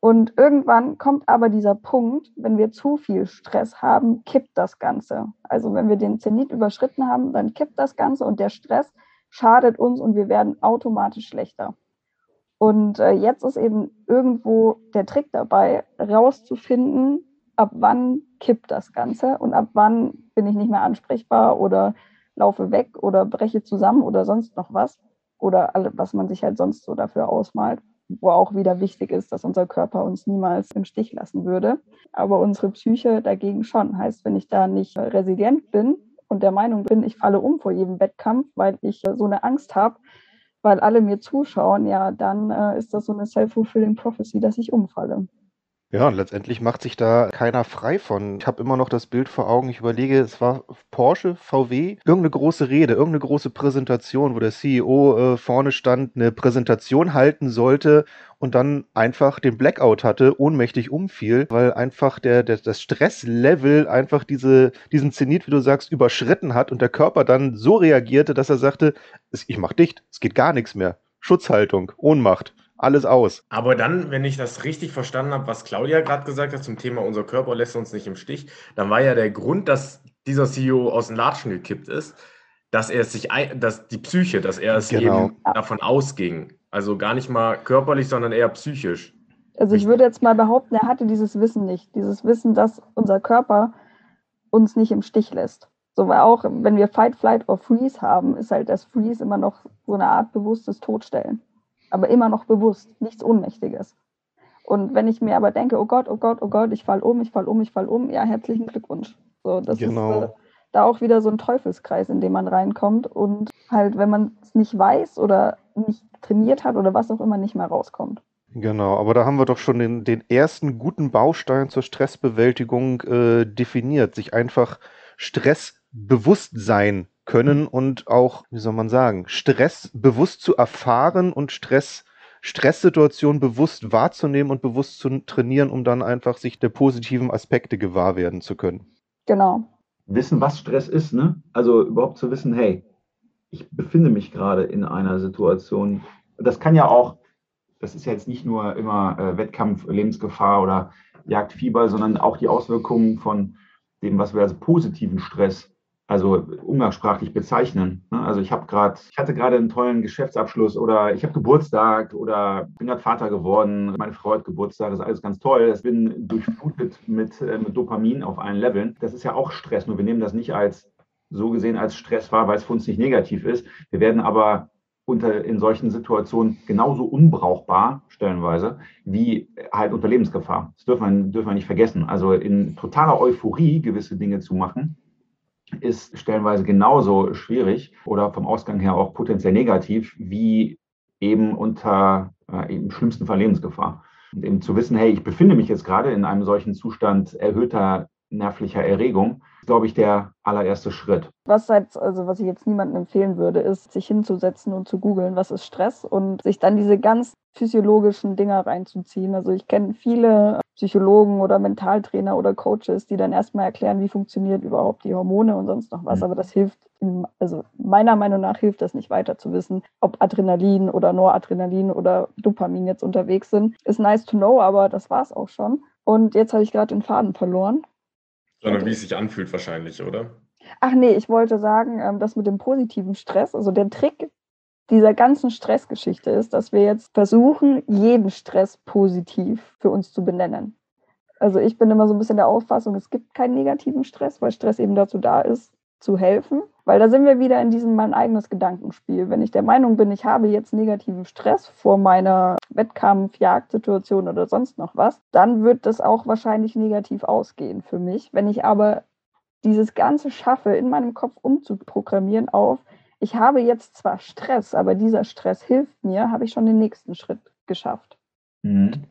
Und irgendwann kommt aber dieser Punkt, wenn wir zu viel Stress haben, kippt das Ganze. Also wenn wir den Zenit überschritten haben, dann kippt das Ganze und der Stress schadet uns und wir werden automatisch schlechter. Und äh, jetzt ist eben irgendwo der Trick dabei, rauszufinden, ab wann kippt das Ganze und ab wann bin ich nicht mehr ansprechbar oder laufe weg oder breche zusammen oder sonst noch was. Oder alle, was man sich halt sonst so dafür ausmalt. Wo auch wieder wichtig ist, dass unser Körper uns niemals im Stich lassen würde. Aber unsere Psyche dagegen schon. Heißt, wenn ich da nicht resilient bin und der Meinung bin, ich falle um vor jedem Wettkampf, weil ich so eine Angst habe, weil alle mir zuschauen, ja, dann äh, ist das so eine self-fulfilling prophecy, dass ich umfalle. Ja, und letztendlich macht sich da keiner frei von. Ich habe immer noch das Bild vor Augen. Ich überlege, es war Porsche, VW, irgendeine große Rede, irgendeine große Präsentation, wo der CEO äh, vorne stand, eine Präsentation halten sollte und dann einfach den Blackout hatte, ohnmächtig umfiel, weil einfach der, der das Stresslevel einfach diese, diesen Zenit, wie du sagst, überschritten hat und der Körper dann so reagierte, dass er sagte, ich mach dicht, es geht gar nichts mehr. Schutzhaltung, Ohnmacht alles aus. Aber dann, wenn ich das richtig verstanden habe, was Claudia gerade gesagt hat zum Thema, unser Körper lässt uns nicht im Stich, dann war ja der Grund, dass dieser CEO aus den Latschen gekippt ist, dass er sich, dass die Psyche, dass er es genau. eben davon ausging. Also gar nicht mal körperlich, sondern eher psychisch. Also ich würde jetzt mal behaupten, er hatte dieses Wissen nicht. Dieses Wissen, dass unser Körper uns nicht im Stich lässt. So, weil auch, wenn wir Fight, Flight or Freeze haben, ist halt das Freeze immer noch so eine Art bewusstes Todstellen. Aber immer noch bewusst, nichts Ohnmächtiges. Und wenn ich mir aber denke, oh Gott, oh Gott, oh Gott, ich fall um, ich fall um, ich fall um, ja, herzlichen Glückwunsch. So, das genau. ist äh, da auch wieder so ein Teufelskreis, in den man reinkommt und halt, wenn man es nicht weiß oder nicht trainiert hat oder was auch immer, nicht mehr rauskommt. Genau, aber da haben wir doch schon den, den ersten guten Baustein zur Stressbewältigung äh, definiert, sich einfach Stress bewusst sein können und auch, wie soll man sagen, Stress bewusst zu erfahren und Stress Stresssituation bewusst wahrzunehmen und bewusst zu trainieren, um dann einfach sich der positiven Aspekte gewahr werden zu können. Genau. Wissen, was Stress ist, ne? Also überhaupt zu wissen, hey, ich befinde mich gerade in einer Situation. Das kann ja auch, das ist ja jetzt nicht nur immer äh, Wettkampf, Lebensgefahr oder Jagdfieber, sondern auch die Auswirkungen von dem, was wir als positiven Stress also umgangssprachlich bezeichnen. Ne? Also ich habe gerade, ich hatte gerade einen tollen Geschäftsabschluss oder ich habe Geburtstag oder bin gerade Vater geworden, meine Frau hat Geburtstag, das ist alles ganz toll. Ich bin durchflutet mit, äh, mit Dopamin auf allen Leveln. Das ist ja auch Stress, nur wir nehmen das nicht als so gesehen als Stress wahr, weil es für uns nicht negativ ist. Wir werden aber unter, in solchen Situationen genauso unbrauchbar, stellenweise, wie halt unter Lebensgefahr. Das dürfen wir, dürfen wir nicht vergessen. Also in totaler Euphorie gewisse Dinge zu machen, ist stellenweise genauso schwierig oder vom Ausgang her auch potenziell negativ, wie eben unter äh, im schlimmsten Fall Lebensgefahr. Und eben zu wissen, hey, ich befinde mich jetzt gerade in einem solchen Zustand erhöhter nervlicher Erregung, glaube ich, der allererste Schritt. Was halt, also was ich jetzt niemandem empfehlen würde, ist, sich hinzusetzen und zu googeln, was ist Stress und sich dann diese ganz physiologischen Dinger reinzuziehen. Also ich kenne viele Psychologen oder Mentaltrainer oder Coaches, die dann erstmal erklären, wie funktioniert überhaupt die Hormone und sonst noch was. Mhm. Aber das hilft, in, also meiner Meinung nach hilft das nicht weiter zu wissen, ob Adrenalin oder Noradrenalin oder Dopamin jetzt unterwegs sind. Ist nice to know, aber das war es auch schon. Und jetzt habe ich gerade den Faden verloren. Sondern wie es sich anfühlt wahrscheinlich, oder? Ach nee, ich wollte sagen, ähm, das mit dem positiven Stress, also der Trick dieser ganzen Stressgeschichte ist, dass wir jetzt versuchen, jeden Stress positiv für uns zu benennen. Also ich bin immer so ein bisschen der Auffassung, es gibt keinen negativen Stress, weil Stress eben dazu da ist, zu helfen. Weil da sind wir wieder in diesem mein eigenes Gedankenspiel. Wenn ich der Meinung bin, ich habe jetzt negativen Stress vor meiner Wettkampf, Jagdsituation oder sonst noch was, dann wird das auch wahrscheinlich negativ ausgehen für mich. Wenn ich aber dieses Ganze schaffe, in meinem Kopf umzuprogrammieren auf, ich habe jetzt zwar Stress, aber dieser Stress hilft mir, habe ich schon den nächsten Schritt geschafft. Mhm.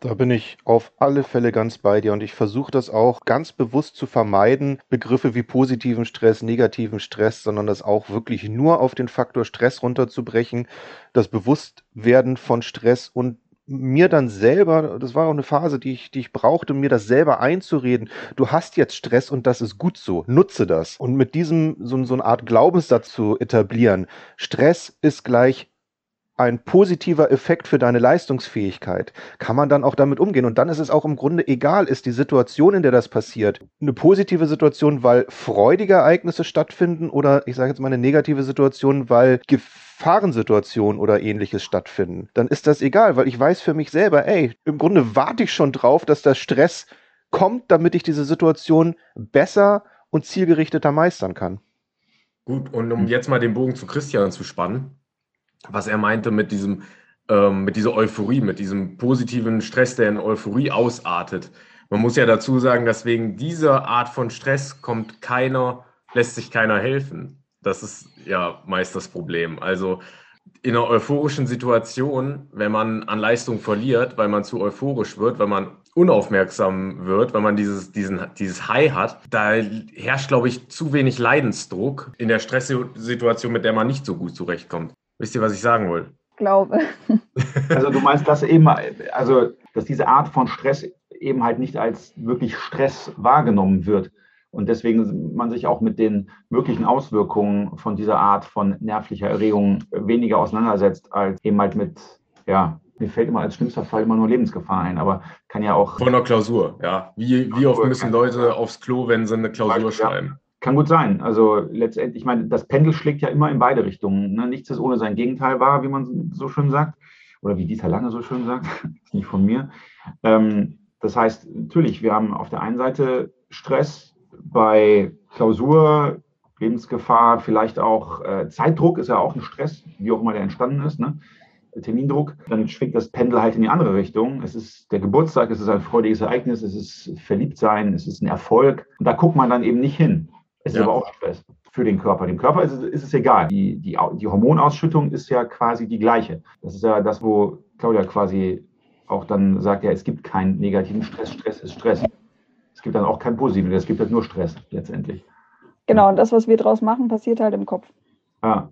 Da bin ich auf alle Fälle ganz bei dir und ich versuche das auch ganz bewusst zu vermeiden, Begriffe wie positiven Stress, negativen Stress, sondern das auch wirklich nur auf den Faktor Stress runterzubrechen, das Bewusstwerden von Stress und mir dann selber, das war auch eine Phase, die ich, die ich brauchte, mir das selber einzureden. Du hast jetzt Stress und das ist gut so. Nutze das. Und mit diesem, so, so eine Art Glaubenssatz zu etablieren. Stress ist gleich ein positiver Effekt für deine Leistungsfähigkeit, kann man dann auch damit umgehen. Und dann ist es auch im Grunde egal, ist die Situation, in der das passiert, eine positive Situation, weil freudige Ereignisse stattfinden oder ich sage jetzt mal eine negative Situation, weil Gefahrensituationen oder ähnliches stattfinden. Dann ist das egal, weil ich weiß für mich selber, ey, im Grunde warte ich schon drauf, dass der Stress kommt, damit ich diese Situation besser und zielgerichteter meistern kann. Gut, und um jetzt mal den Bogen zu Christian zu spannen, was er meinte mit diesem, ähm, mit dieser Euphorie, mit diesem positiven Stress, der in Euphorie ausartet. Man muss ja dazu sagen, dass wegen dieser Art von Stress kommt keiner, lässt sich keiner helfen. Das ist ja meist das Problem. Also in einer euphorischen Situation, wenn man an Leistung verliert, weil man zu euphorisch wird, weil man unaufmerksam wird, weil man dieses, diesen, dieses High hat, da herrscht, glaube ich, zu wenig Leidensdruck in der Stresssituation, mit der man nicht so gut zurechtkommt. Wisst ihr, was ich sagen wollte? Glaube. *laughs* Also du meinst, dass eben, also dass diese Art von Stress eben halt nicht als wirklich Stress wahrgenommen wird und deswegen man sich auch mit den möglichen Auswirkungen von dieser Art von nervlicher Erregung weniger auseinandersetzt, als eben halt mit, ja, mir fällt immer als schlimmster Fall immer nur Lebensgefahr ein, aber kann ja auch. Von einer Klausur, ja. Wie, wie oft müssen Leute aufs Klo, wenn sie eine Klausur schreiben? Kann gut sein. Also letztendlich, ich meine, das Pendel schlägt ja immer in beide Richtungen. Ne? Nichts ist ohne sein Gegenteil wahr, wie man so schön sagt. Oder wie Dieter Lange so schön sagt. *laughs* ist nicht von mir. Ähm, das heißt, natürlich, wir haben auf der einen Seite Stress bei Klausur, Lebensgefahr, vielleicht auch äh, Zeitdruck ist ja auch ein Stress, wie auch immer der entstanden ist, ne? Termindruck, dann schwingt das Pendel halt in die andere Richtung. Es ist der Geburtstag, es ist ein freudiges Ereignis, es ist Verliebtsein, es ist ein Erfolg. Und da guckt man dann eben nicht hin. Es ist ja. aber auch Stress für den Körper. Dem Körper ist es, ist es egal. Die, die, die Hormonausschüttung ist ja quasi die gleiche. Das ist ja das, wo Claudia quasi auch dann sagt, ja, es gibt keinen negativen Stress. Stress ist Stress. Es gibt dann auch keinen positiven, es gibt halt nur Stress letztendlich. Genau, und das, was wir draus machen, passiert halt im Kopf. Ja,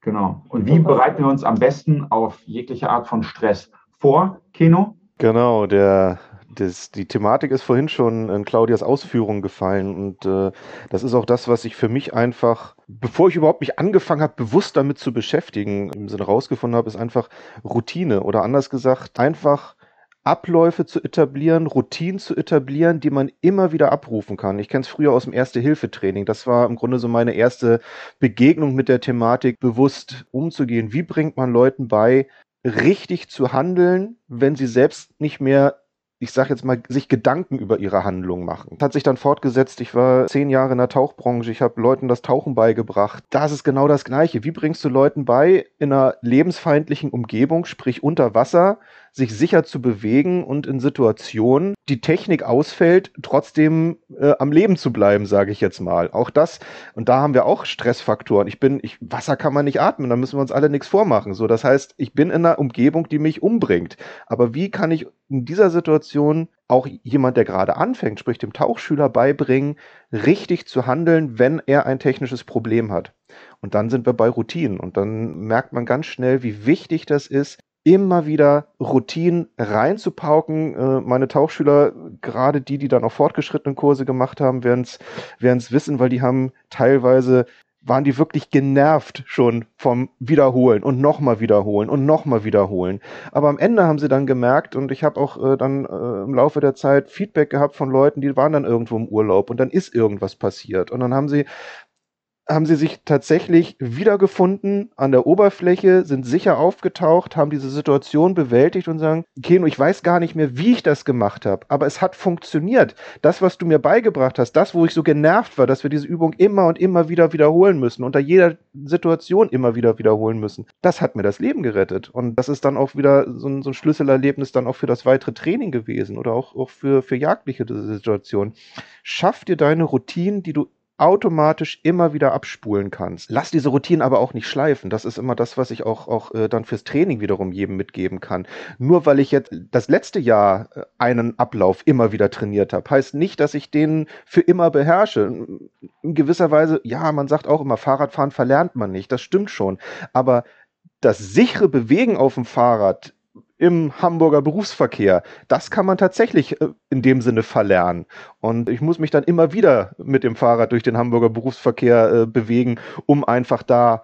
genau. Und wie bereiten wir uns am besten auf jegliche Art von Stress vor, Keno? Genau, der, das, die Thematik ist vorhin schon in Claudias Ausführungen gefallen und äh, das ist auch das, was ich für mich einfach, bevor ich überhaupt mich angefangen habe, bewusst damit zu beschäftigen, im Sinne rausgefunden habe, ist einfach Routine oder anders gesagt, einfach Abläufe zu etablieren, Routinen zu etablieren, die man immer wieder abrufen kann. Ich kenne es früher aus dem Erste-Hilfe-Training. Das war im Grunde so meine erste Begegnung mit der Thematik, bewusst umzugehen. Wie bringt man Leuten bei, richtig zu handeln, wenn sie selbst nicht mehr ich sage jetzt mal, sich Gedanken über ihre Handlung machen. Hat sich dann fortgesetzt. Ich war zehn Jahre in der Tauchbranche. Ich habe Leuten das Tauchen beigebracht. Da ist genau das Gleiche. Wie bringst du Leuten bei, in einer lebensfeindlichen Umgebung, sprich unter Wasser, sich sicher zu bewegen und in Situationen, die Technik ausfällt, trotzdem äh, am Leben zu bleiben, sage ich jetzt mal. Auch das, und da haben wir auch Stressfaktoren. Ich bin, ich, Wasser kann man nicht atmen, da müssen wir uns alle nichts vormachen. So, das heißt, ich bin in einer Umgebung, die mich umbringt. Aber wie kann ich in dieser Situation auch jemand, der gerade anfängt, sprich dem Tauchschüler beibringen, richtig zu handeln, wenn er ein technisches Problem hat. Und dann sind wir bei Routinen und dann merkt man ganz schnell, wie wichtig das ist, immer wieder Routinen reinzupauken. Äh, meine Tauchschüler, gerade die, die dann auch fortgeschrittene Kurse gemacht haben, werden es wissen, weil die haben teilweise waren die wirklich genervt schon vom Wiederholen und nochmal wiederholen und nochmal wiederholen. Aber am Ende haben sie dann gemerkt, und ich habe auch äh, dann äh, im Laufe der Zeit Feedback gehabt von Leuten, die waren dann irgendwo im Urlaub und dann ist irgendwas passiert. Und dann haben sie haben sie sich tatsächlich wiedergefunden an der Oberfläche, sind sicher aufgetaucht, haben diese Situation bewältigt und sagen, Keno, ich weiß gar nicht mehr, wie ich das gemacht habe, aber es hat funktioniert. Das, was du mir beigebracht hast, das, wo ich so genervt war, dass wir diese Übung immer und immer wieder wiederholen müssen, unter jeder Situation immer wieder wiederholen müssen, das hat mir das Leben gerettet. Und das ist dann auch wieder so ein, so ein Schlüsselerlebnis dann auch für das weitere Training gewesen oder auch, auch für, für jagdliche Situationen. Schaff dir deine Routinen, die du automatisch immer wieder abspulen kannst. Lass diese Routinen aber auch nicht schleifen. Das ist immer das, was ich auch, auch äh, dann fürs Training wiederum jedem mitgeben kann. Nur weil ich jetzt das letzte Jahr äh, einen Ablauf immer wieder trainiert habe, heißt nicht, dass ich den für immer beherrsche. In gewisser Weise, ja, man sagt auch immer, Fahrradfahren verlernt man nicht. Das stimmt schon. Aber das sichere Bewegen auf dem Fahrrad im Hamburger Berufsverkehr. Das kann man tatsächlich äh, in dem Sinne verlernen. Und ich muss mich dann immer wieder mit dem Fahrrad durch den Hamburger Berufsverkehr äh, bewegen, um einfach da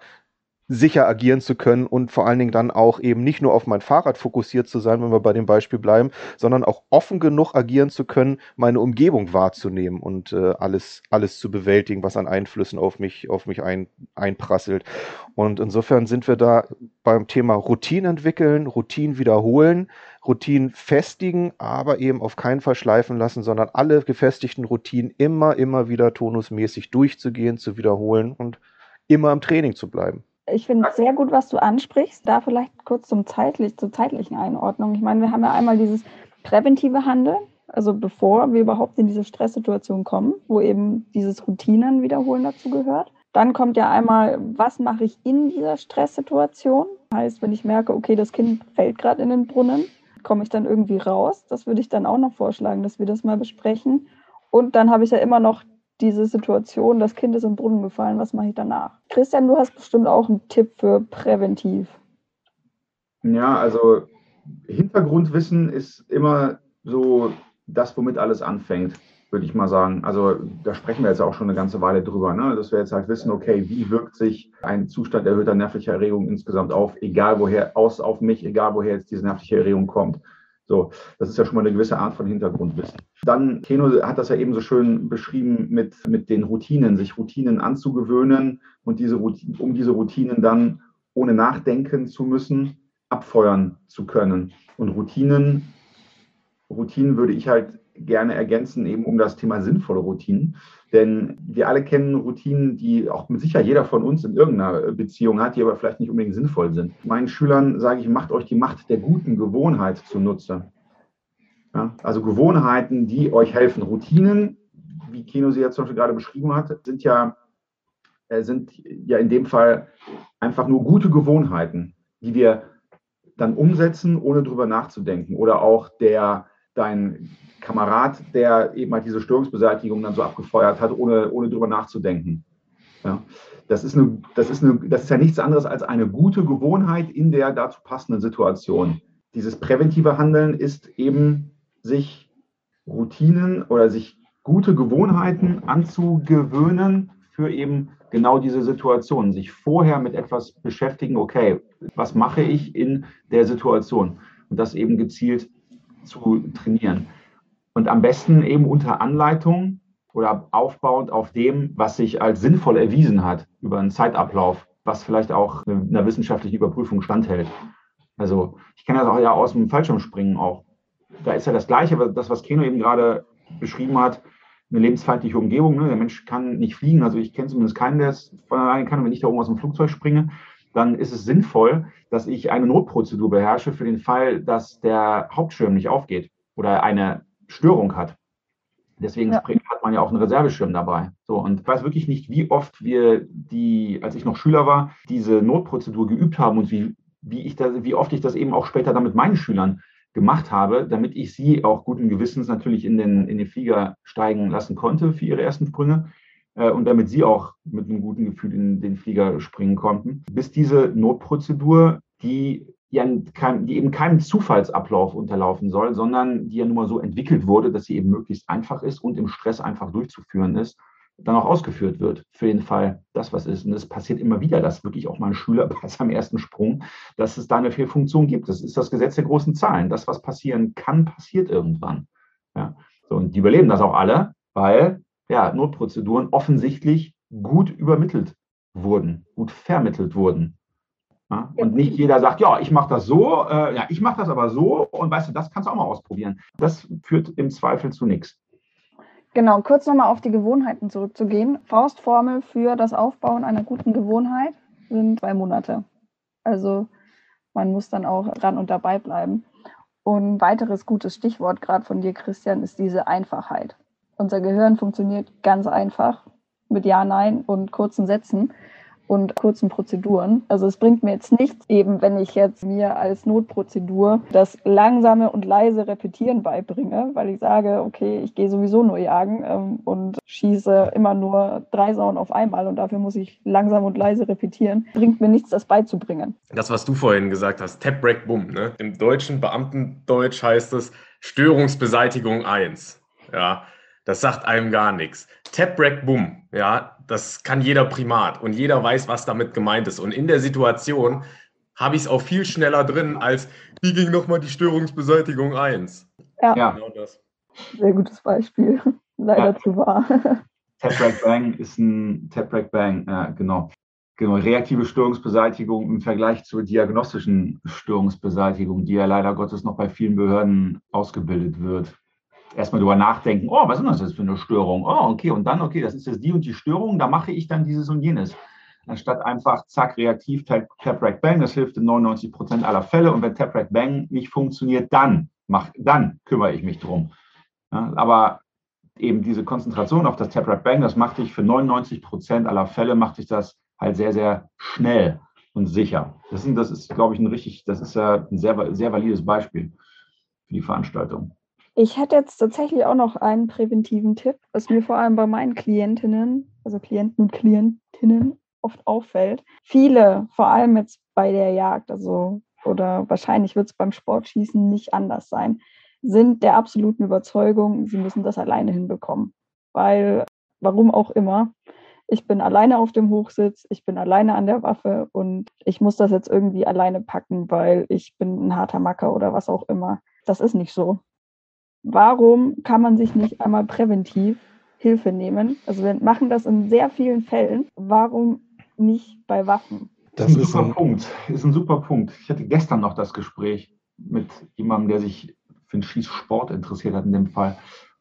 sicher agieren zu können und vor allen Dingen dann auch eben nicht nur auf mein Fahrrad fokussiert zu sein, wenn wir bei dem Beispiel bleiben, sondern auch offen genug agieren zu können, meine Umgebung wahrzunehmen und äh, alles, alles zu bewältigen, was an Einflüssen auf mich, auf mich ein, einprasselt. Und insofern sind wir da beim Thema Routinen entwickeln, Routinen wiederholen, Routinen festigen, aber eben auf keinen Fall schleifen lassen, sondern alle gefestigten Routinen immer, immer wieder tonusmäßig durchzugehen, zu wiederholen und immer im Training zu bleiben. Ich finde sehr gut, was du ansprichst. Da vielleicht kurz zum zeitlich, zur zeitlichen Einordnung. Ich meine, wir haben ja einmal dieses präventive Handeln, also bevor wir überhaupt in diese Stresssituation kommen, wo eben dieses Routinen wiederholen dazu gehört. Dann kommt ja einmal, was mache ich in dieser Stresssituation? Heißt, wenn ich merke, okay, das Kind fällt gerade in den Brunnen, komme ich dann irgendwie raus? Das würde ich dann auch noch vorschlagen, dass wir das mal besprechen. Und dann habe ich ja immer noch diese Situation, das Kind ist im Brunnen gefallen, was mache ich danach? Christian, du hast bestimmt auch einen Tipp für präventiv. Ja, also Hintergrundwissen ist immer so das, womit alles anfängt, würde ich mal sagen. Also da sprechen wir jetzt auch schon eine ganze Weile drüber, ne? dass wir jetzt halt wissen, okay, wie wirkt sich ein Zustand erhöhter nervlicher Erregung insgesamt auf, egal woher, aus auf mich, egal woher jetzt diese nervliche Erregung kommt. So, das ist ja schon mal eine gewisse Art von Hintergrundwissen. Dann, Keno hat das ja eben so schön beschrieben mit, mit den Routinen, sich Routinen anzugewöhnen und diese Routinen, um diese Routinen dann ohne nachdenken zu müssen, abfeuern zu können. Und Routinen, Routinen würde ich halt gerne ergänzen, eben um das Thema sinnvolle Routinen. Denn wir alle kennen Routinen, die auch mit Sicherheit jeder von uns in irgendeiner Beziehung hat, die aber vielleicht nicht unbedingt sinnvoll sind. Meinen Schülern sage ich, macht euch die Macht der guten Gewohnheit zunutze. Ja, also Gewohnheiten, die euch helfen. Routinen, wie Kino sie jetzt zum Beispiel gerade beschrieben hat, sind ja, äh, sind ja in dem Fall einfach nur gute Gewohnheiten, die wir dann umsetzen, ohne drüber nachzudenken. Oder auch der, dein Kamerad, der eben halt diese Störungsbeseitigung dann so abgefeuert hat, ohne, ohne drüber nachzudenken. Ja, das, ist eine, das, ist eine, das ist ja nichts anderes als eine gute Gewohnheit in der dazu passenden Situation. Dieses präventive Handeln ist eben, sich Routinen oder sich gute Gewohnheiten anzugewöhnen für eben genau diese Situation. Sich vorher mit etwas beschäftigen, okay, was mache ich in der Situation? Und das eben gezielt zu trainieren. Und am besten eben unter Anleitung oder aufbauend auf dem, was sich als sinnvoll erwiesen hat über einen Zeitablauf, was vielleicht auch einer wissenschaftlichen Überprüfung standhält. Also ich kenne das auch ja aus dem Fallschirmspringen auch. Da ist ja das Gleiche, das, was Keno eben gerade beschrieben hat, eine lebensfeindliche Umgebung. Ne? Der Mensch kann nicht fliegen. Also ich kenne zumindest keinen, der es von alleine kann. Wenn ich da oben aus dem Flugzeug springe, dann ist es sinnvoll, dass ich eine Notprozedur beherrsche für den Fall, dass der Hauptschirm nicht aufgeht oder eine Störung hat. Deswegen ja. hat man ja auch einen Reserveschirm dabei. So, und ich weiß wirklich nicht, wie oft wir die, als ich noch Schüler war, diese Notprozedur geübt haben und wie, wie, ich das, wie oft ich das eben auch später dann mit meinen Schülern gemacht habe, damit ich sie auch guten Gewissens natürlich in den, in den Flieger steigen lassen konnte für ihre ersten Sprünge und damit sie auch mit einem guten Gefühl in den Flieger springen konnten. Bis diese Notprozedur, die ja kein, die eben keinem Zufallsablauf unterlaufen soll, sondern die ja nun mal so entwickelt wurde, dass sie eben möglichst einfach ist und im Stress einfach durchzuführen ist, dann auch ausgeführt wird für den Fall, dass was ist. Und es passiert immer wieder, dass wirklich auch mal ein Schüler *laughs* bei seinem ersten Sprung, dass es da eine Fehlfunktion gibt. Das ist das Gesetz der großen Zahlen. Das, was passieren kann, passiert irgendwann. Ja. So, und die überleben das auch alle, weil ja, Notprozeduren offensichtlich gut übermittelt wurden, gut vermittelt wurden. Ja, und nicht jeder sagt, ja, ich mache das so, äh, ja, ich mache das aber so und weißt du, das kannst du auch mal ausprobieren. Das führt im Zweifel zu nichts. Genau, kurz nochmal auf die Gewohnheiten zurückzugehen. Faustformel für das Aufbauen einer guten Gewohnheit sind zwei Monate. Also man muss dann auch dran und dabei bleiben. Und ein weiteres gutes Stichwort gerade von dir, Christian, ist diese Einfachheit. Unser Gehirn funktioniert ganz einfach mit Ja, Nein und kurzen Sätzen und kurzen Prozeduren. Also es bringt mir jetzt nichts, eben wenn ich jetzt mir als Notprozedur das langsame und leise Repetieren beibringe, weil ich sage, okay, ich gehe sowieso nur jagen ähm, und schieße immer nur drei Sauen auf einmal und dafür muss ich langsam und leise repetieren. Bringt mir nichts, das beizubringen. Das, was du vorhin gesagt hast, Tap, Break, Boom. Ne? Im deutschen Beamtendeutsch heißt es Störungsbeseitigung 1. Ja, das sagt einem gar nichts. Tap, Break, Boom. Ja, das kann jeder Primat und jeder weiß, was damit gemeint ist. Und in der Situation habe ich es auch viel schneller drin, als wie ging nochmal die Störungsbeseitigung 1. Ja, ja. Genau das. Sehr gutes Beispiel. Leider ja. zu wahr. *laughs* Tap Break Bang ist ein Tap Break Bang, ja, genau. Genau, reaktive Störungsbeseitigung im Vergleich zur diagnostischen Störungsbeseitigung, die ja leider Gottes noch bei vielen Behörden ausgebildet wird erstmal drüber nachdenken, oh, was ist das jetzt für eine Störung? Oh, okay, und dann, okay, das ist jetzt die und die Störung, da mache ich dann dieses und jenes. Anstatt einfach, zack, reaktiv, Tap, Tap Rack, Bang, das hilft in 99 Prozent aller Fälle. Und wenn Tap, Rack, Bang nicht funktioniert, dann, mach, dann kümmere ich mich drum. Ja, aber eben diese Konzentration auf das Tap, Rack, Bang, das machte ich für 99 Prozent aller Fälle, machte ich das halt sehr, sehr schnell und sicher. Das ist, das ist glaube ich, ein richtig, das ist ja ein sehr, sehr valides Beispiel für die Veranstaltung. Ich hätte jetzt tatsächlich auch noch einen präventiven Tipp, was mir vor allem bei meinen Klientinnen, also Klienten und Klientinnen oft auffällt. Viele, vor allem jetzt bei der Jagd, also oder wahrscheinlich wird es beim Sportschießen nicht anders sein, sind der absoluten Überzeugung, sie müssen das alleine hinbekommen. Weil, warum auch immer, ich bin alleine auf dem Hochsitz, ich bin alleine an der Waffe und ich muss das jetzt irgendwie alleine packen, weil ich bin ein harter Macker oder was auch immer. Das ist nicht so warum kann man sich nicht einmal präventiv Hilfe nehmen? Also wir machen das in sehr vielen Fällen. Warum nicht bei Waffen? Das ist ein super ein Punkt. Ist ein super Punkt. Ich hatte gestern noch das Gespräch mit jemandem, der sich für den Schießsport interessiert hat in dem Fall.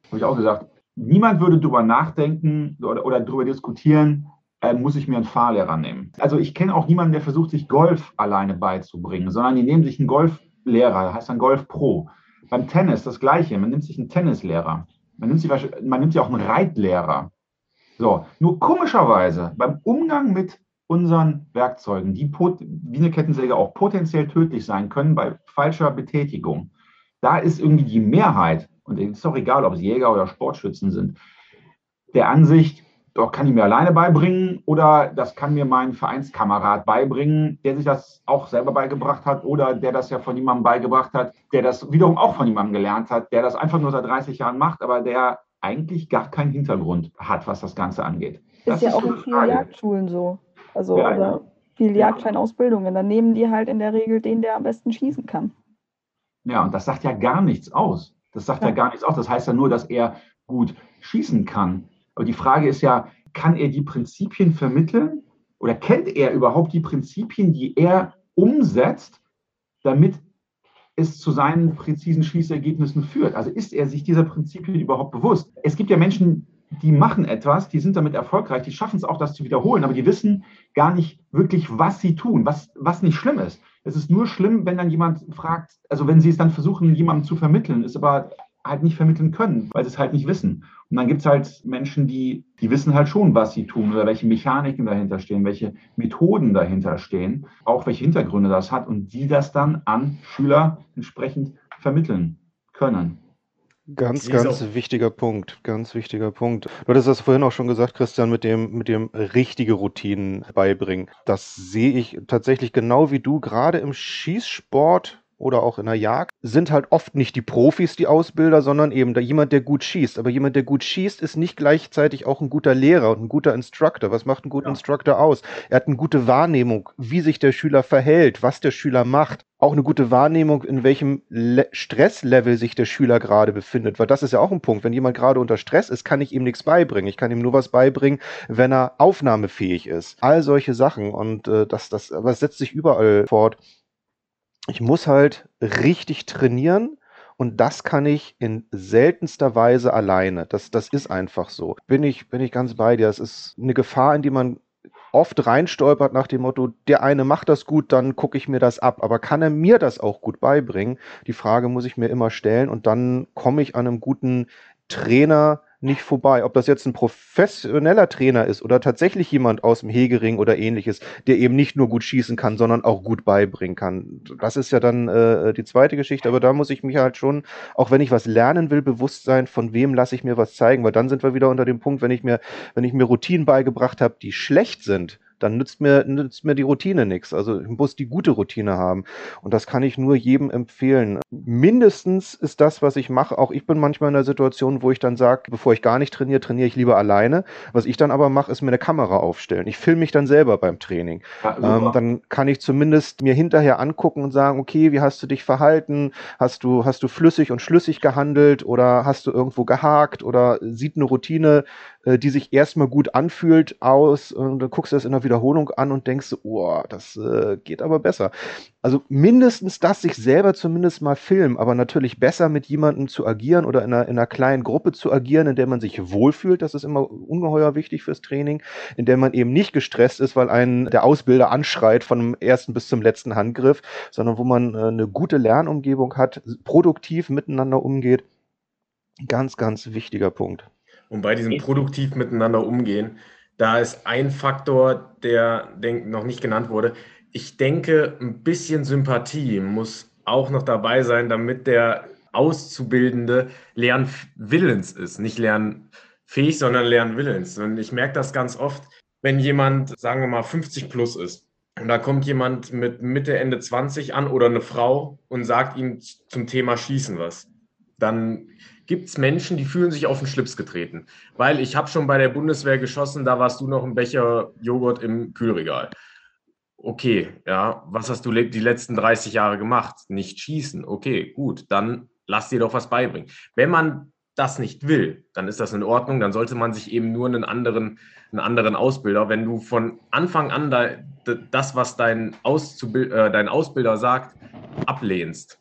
habe ich auch gesagt, niemand würde darüber nachdenken oder, oder darüber diskutieren, äh, muss ich mir einen Fahrlehrer nehmen. Also ich kenne auch niemanden, der versucht, sich Golf alleine beizubringen, sondern die nehmen sich einen Golflehrer, heißt dann Golf Pro. Beim Tennis das Gleiche, man nimmt sich einen Tennislehrer. Man nimmt sich, man nimmt sich auch einen Reitlehrer. So, nur komischerweise beim Umgang mit unseren Werkzeugen, die wie eine Kettensäge auch potenziell tödlich sein können bei falscher Betätigung, da ist irgendwie die Mehrheit, und es ist doch egal, ob es Jäger oder Sportschützen sind, der Ansicht, doch kann ich mir alleine beibringen oder das kann mir mein Vereinskamerad beibringen, der sich das auch selber beigebracht hat oder der das ja von jemandem beigebracht hat, der das wiederum auch von jemandem gelernt hat, der das einfach nur seit 30 Jahren macht, aber der eigentlich gar keinen Hintergrund hat, was das Ganze angeht. Das ist ja auch in vielen Jagdschulen so. Also ja, oder ja. viele Jagdscheinausbildungen. Dann nehmen die halt in der Regel den, der am besten schießen kann. Ja, und das sagt ja gar nichts aus. Das sagt ja, ja gar nichts aus. Das heißt ja nur, dass er gut schießen kann. Aber die Frage ist ja, kann er die Prinzipien vermitteln oder kennt er überhaupt die Prinzipien, die er umsetzt, damit es zu seinen präzisen Schießergebnissen führt? Also ist er sich dieser Prinzipien überhaupt bewusst? Es gibt ja Menschen, die machen etwas, die sind damit erfolgreich, die schaffen es auch, das zu wiederholen, aber die wissen gar nicht wirklich, was sie tun, was, was nicht schlimm ist. Es ist nur schlimm, wenn dann jemand fragt, also wenn sie es dann versuchen, jemandem zu vermitteln, ist aber halt nicht vermitteln können, weil sie es halt nicht wissen. Und dann gibt es halt Menschen, die, die wissen halt schon, was sie tun oder welche Mechaniken dahinter stehen, welche Methoden dahinter stehen, auch welche Hintergründe das hat und die das dann an Schüler entsprechend vermitteln können. Ganz, ganz wichtiger Punkt, ganz wichtiger Punkt. Du hattest das vorhin auch schon gesagt, Christian, mit dem, mit dem richtige Routinen beibringen. Das sehe ich tatsächlich genau wie du, gerade im Schießsport oder auch in der Jagd, sind halt oft nicht die Profis, die Ausbilder, sondern eben da jemand, der gut schießt. Aber jemand, der gut schießt, ist nicht gleichzeitig auch ein guter Lehrer und ein guter Instructor. Was macht ein guter ja. Instructor aus? Er hat eine gute Wahrnehmung, wie sich der Schüler verhält, was der Schüler macht. Auch eine gute Wahrnehmung, in welchem Le Stresslevel sich der Schüler gerade befindet. Weil das ist ja auch ein Punkt. Wenn jemand gerade unter Stress ist, kann ich ihm nichts beibringen. Ich kann ihm nur was beibringen, wenn er aufnahmefähig ist. All solche Sachen. Und äh, das, das, es setzt sich überall fort ich muss halt richtig trainieren und das kann ich in seltenster Weise alleine. Das, das ist einfach so. Bin ich, bin ich ganz bei dir. Es ist eine Gefahr, in die man oft reinstolpert nach dem Motto, der eine macht das gut, dann gucke ich mir das ab. Aber kann er mir das auch gut beibringen? Die Frage muss ich mir immer stellen und dann komme ich an einem guten Trainer nicht vorbei. Ob das jetzt ein professioneller Trainer ist oder tatsächlich jemand aus dem Hegering oder ähnliches, der eben nicht nur gut schießen kann, sondern auch gut beibringen kann. Das ist ja dann äh, die zweite Geschichte, aber da muss ich mich halt schon, auch wenn ich was lernen will, bewusst sein, von wem lasse ich mir was zeigen, weil dann sind wir wieder unter dem Punkt, wenn ich mir, wenn ich mir Routinen beigebracht habe, die schlecht sind, dann nützt mir, nützt mir die Routine nichts. Also ich muss die gute Routine haben. Und das kann ich nur jedem empfehlen. Mindestens ist das, was ich mache, auch ich bin manchmal in der Situation, wo ich dann sage, bevor ich gar nicht trainiere, trainiere ich lieber alleine. Was ich dann aber mache, ist mir eine Kamera aufstellen. Ich filme mich dann selber beim Training. Ja, ähm, dann kann ich zumindest mir hinterher angucken und sagen, okay, wie hast du dich verhalten? Hast du, hast du flüssig und schlüssig gehandelt oder hast du irgendwo gehakt oder sieht eine Routine äh, die sich erstmal gut anfühlt, aus und dann guckst du das in der Wiederholung an und denkst, oh, das äh, geht aber besser. Also mindestens das, sich selber zumindest mal filmen, aber natürlich besser mit jemandem zu agieren oder in einer, in einer kleinen Gruppe zu agieren, in der man sich wohlfühlt. Das ist immer ungeheuer wichtig fürs Training, in der man eben nicht gestresst ist, weil einen der Ausbilder anschreit von dem ersten bis zum letzten Handgriff, sondern wo man äh, eine gute Lernumgebung hat, produktiv miteinander umgeht. Ganz, ganz wichtiger Punkt. Und bei diesem produktiv miteinander umgehen, da ist ein Faktor, der noch nicht genannt wurde. Ich denke, ein bisschen Sympathie muss auch noch dabei sein, damit der Auszubildende lernwillens ist. Nicht lernfähig, sondern lernwillens. Und ich merke das ganz oft, wenn jemand, sagen wir mal, 50 plus ist. Und da kommt jemand mit Mitte, Ende 20 an oder eine Frau und sagt ihm zum Thema Schießen was. Dann gibt es Menschen, die fühlen sich auf den Schlips getreten. Weil ich habe schon bei der Bundeswehr geschossen, da warst du noch ein Becher Joghurt im Kühlregal. Okay, ja, was hast du die letzten 30 Jahre gemacht? Nicht schießen. Okay, gut, dann lass dir doch was beibringen. Wenn man das nicht will, dann ist das in Ordnung. Dann sollte man sich eben nur einen anderen, einen anderen Ausbilder, wenn du von Anfang an da, das, was dein, Auszubild, äh, dein Ausbilder sagt, ablehnst,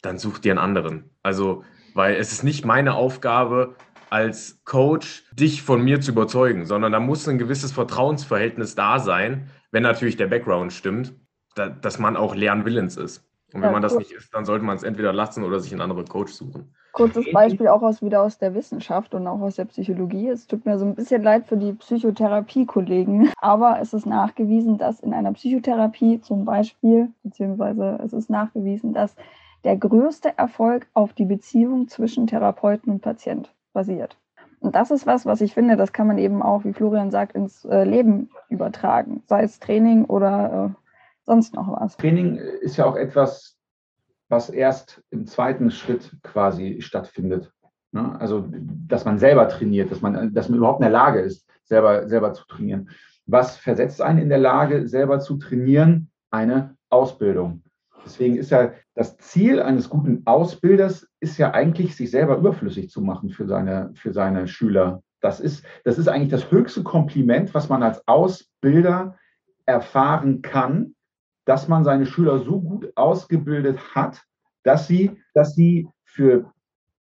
dann such dir einen anderen. Also Weil es ist nicht meine Aufgabe, als Coach dich von mir zu überzeugen, sondern da muss ein gewisses Vertrauensverhältnis da sein, wenn natürlich der Background stimmt, da, dass man auch lernwillens ist. Und wenn ja, man das nicht ist, dann sollte man es entweder lassen oder sich einen anderen Coach suchen. Kurzes Beispiel auch aus, wieder aus der Wissenschaft und auch aus der Psychologie. Es tut mir so ein bisschen leid für die Psychotherapie-Kollegen, *laughs* aber es ist nachgewiesen, dass in einer Psychotherapie zum Beispiel, beziehungsweise es ist nachgewiesen, dass der größte Erfolg auf die Beziehung zwischen Therapeuten und Patient basiert. Und das ist was, was ich finde, das kann man eben auch, wie Florian sagt, ins äh, Leben übertragen, sei es Training oder äh, sonst noch was. Training ist ja auch etwas, was erst im zweiten Schritt quasi stattfindet. Ne? Also, dass man selber trainiert, dass man, dass man überhaupt in der Lage ist, selber, selber zu trainieren. Was versetzt einen in der Lage, selber zu trainieren? Eine Ausbildung. Deswegen ist ja das Ziel eines guten Ausbilders ist ja eigentlich, sich selber überflüssig zu machen für seine, für seine Schüler. Das ist, das ist eigentlich das höchste Kompliment, was man als Ausbilder erfahren kann, dass man seine Schüler so gut ausgebildet hat, dass sie, dass sie für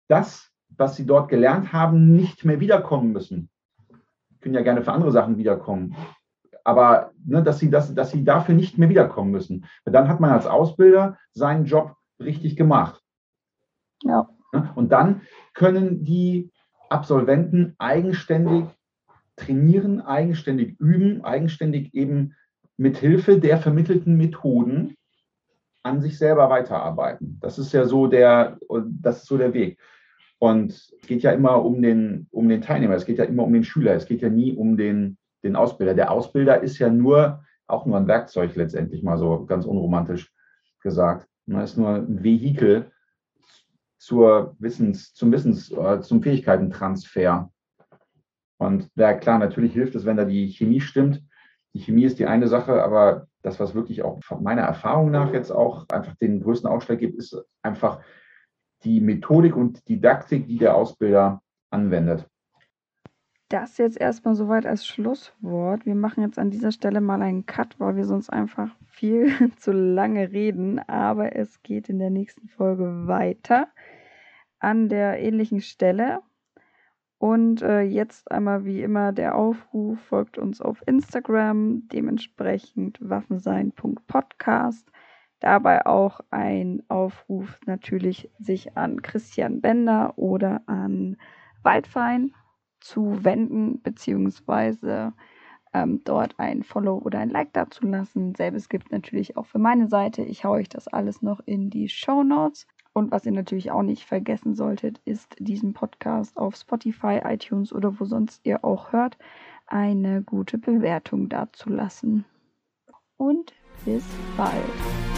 das, was sie dort gelernt haben, nicht mehr wiederkommen müssen. Können ja gerne für andere Sachen wiederkommen aber ne, dass, sie, dass, dass sie dafür nicht mehr wiederkommen müssen. Dann hat man als Ausbilder seinen Job richtig gemacht. Ja. Ne, und dann können die Absolventen eigenständig trainieren, eigenständig üben, eigenständig eben mit Hilfe der vermittelten Methoden an sich selber weiterarbeiten. Das ist ja so der, das ist so der Weg. Und es geht ja immer um den, um den Teilnehmer, es geht ja immer um den Schüler, es geht ja nie um den, den Ausbilder. Der Ausbilder ist ja nur, auch nur ein Werkzeug letztendlich mal so ganz unromantisch gesagt. Er ist nur ein Vehikel zur Wissens, zum Wissens, äh, zum Fähigkeitentransfer. Und ja, klar, natürlich hilft es, wenn da die Chemie stimmt. Die Chemie ist die eine Sache, aber das, was wirklich auch von meiner Erfahrung nach jetzt auch einfach den größten Ausschlag gibt, ist einfach die Methodik und Didaktik, die der Ausbilder anwendet das jetzt erstmal soweit als Schlusswort. Wir machen jetzt an dieser Stelle mal einen Cut, weil wir sonst einfach viel *laughs* zu lange reden. Aber es geht in der nächsten Folge weiter an der ähnlichen Stelle. Und äh, jetzt einmal wie immer der Aufruf, folgt uns auf Instagram, dementsprechend waffensein.podcast. Dabei auch ein Aufruf natürlich sich an Christian Bender oder an Waldfein zu wenden, beziehungsweise ähm, dort ein Follow oder ein Like dazulassen. Selbes gibt natürlich auch für meine Seite. Ich haue euch das alles noch in die Show Notes. Und was ihr natürlich auch nicht vergessen solltet, ist diesen Podcast auf Spotify, iTunes oder wo sonst ihr auch hört, eine gute Bewertung dazulassen. Und bis bald.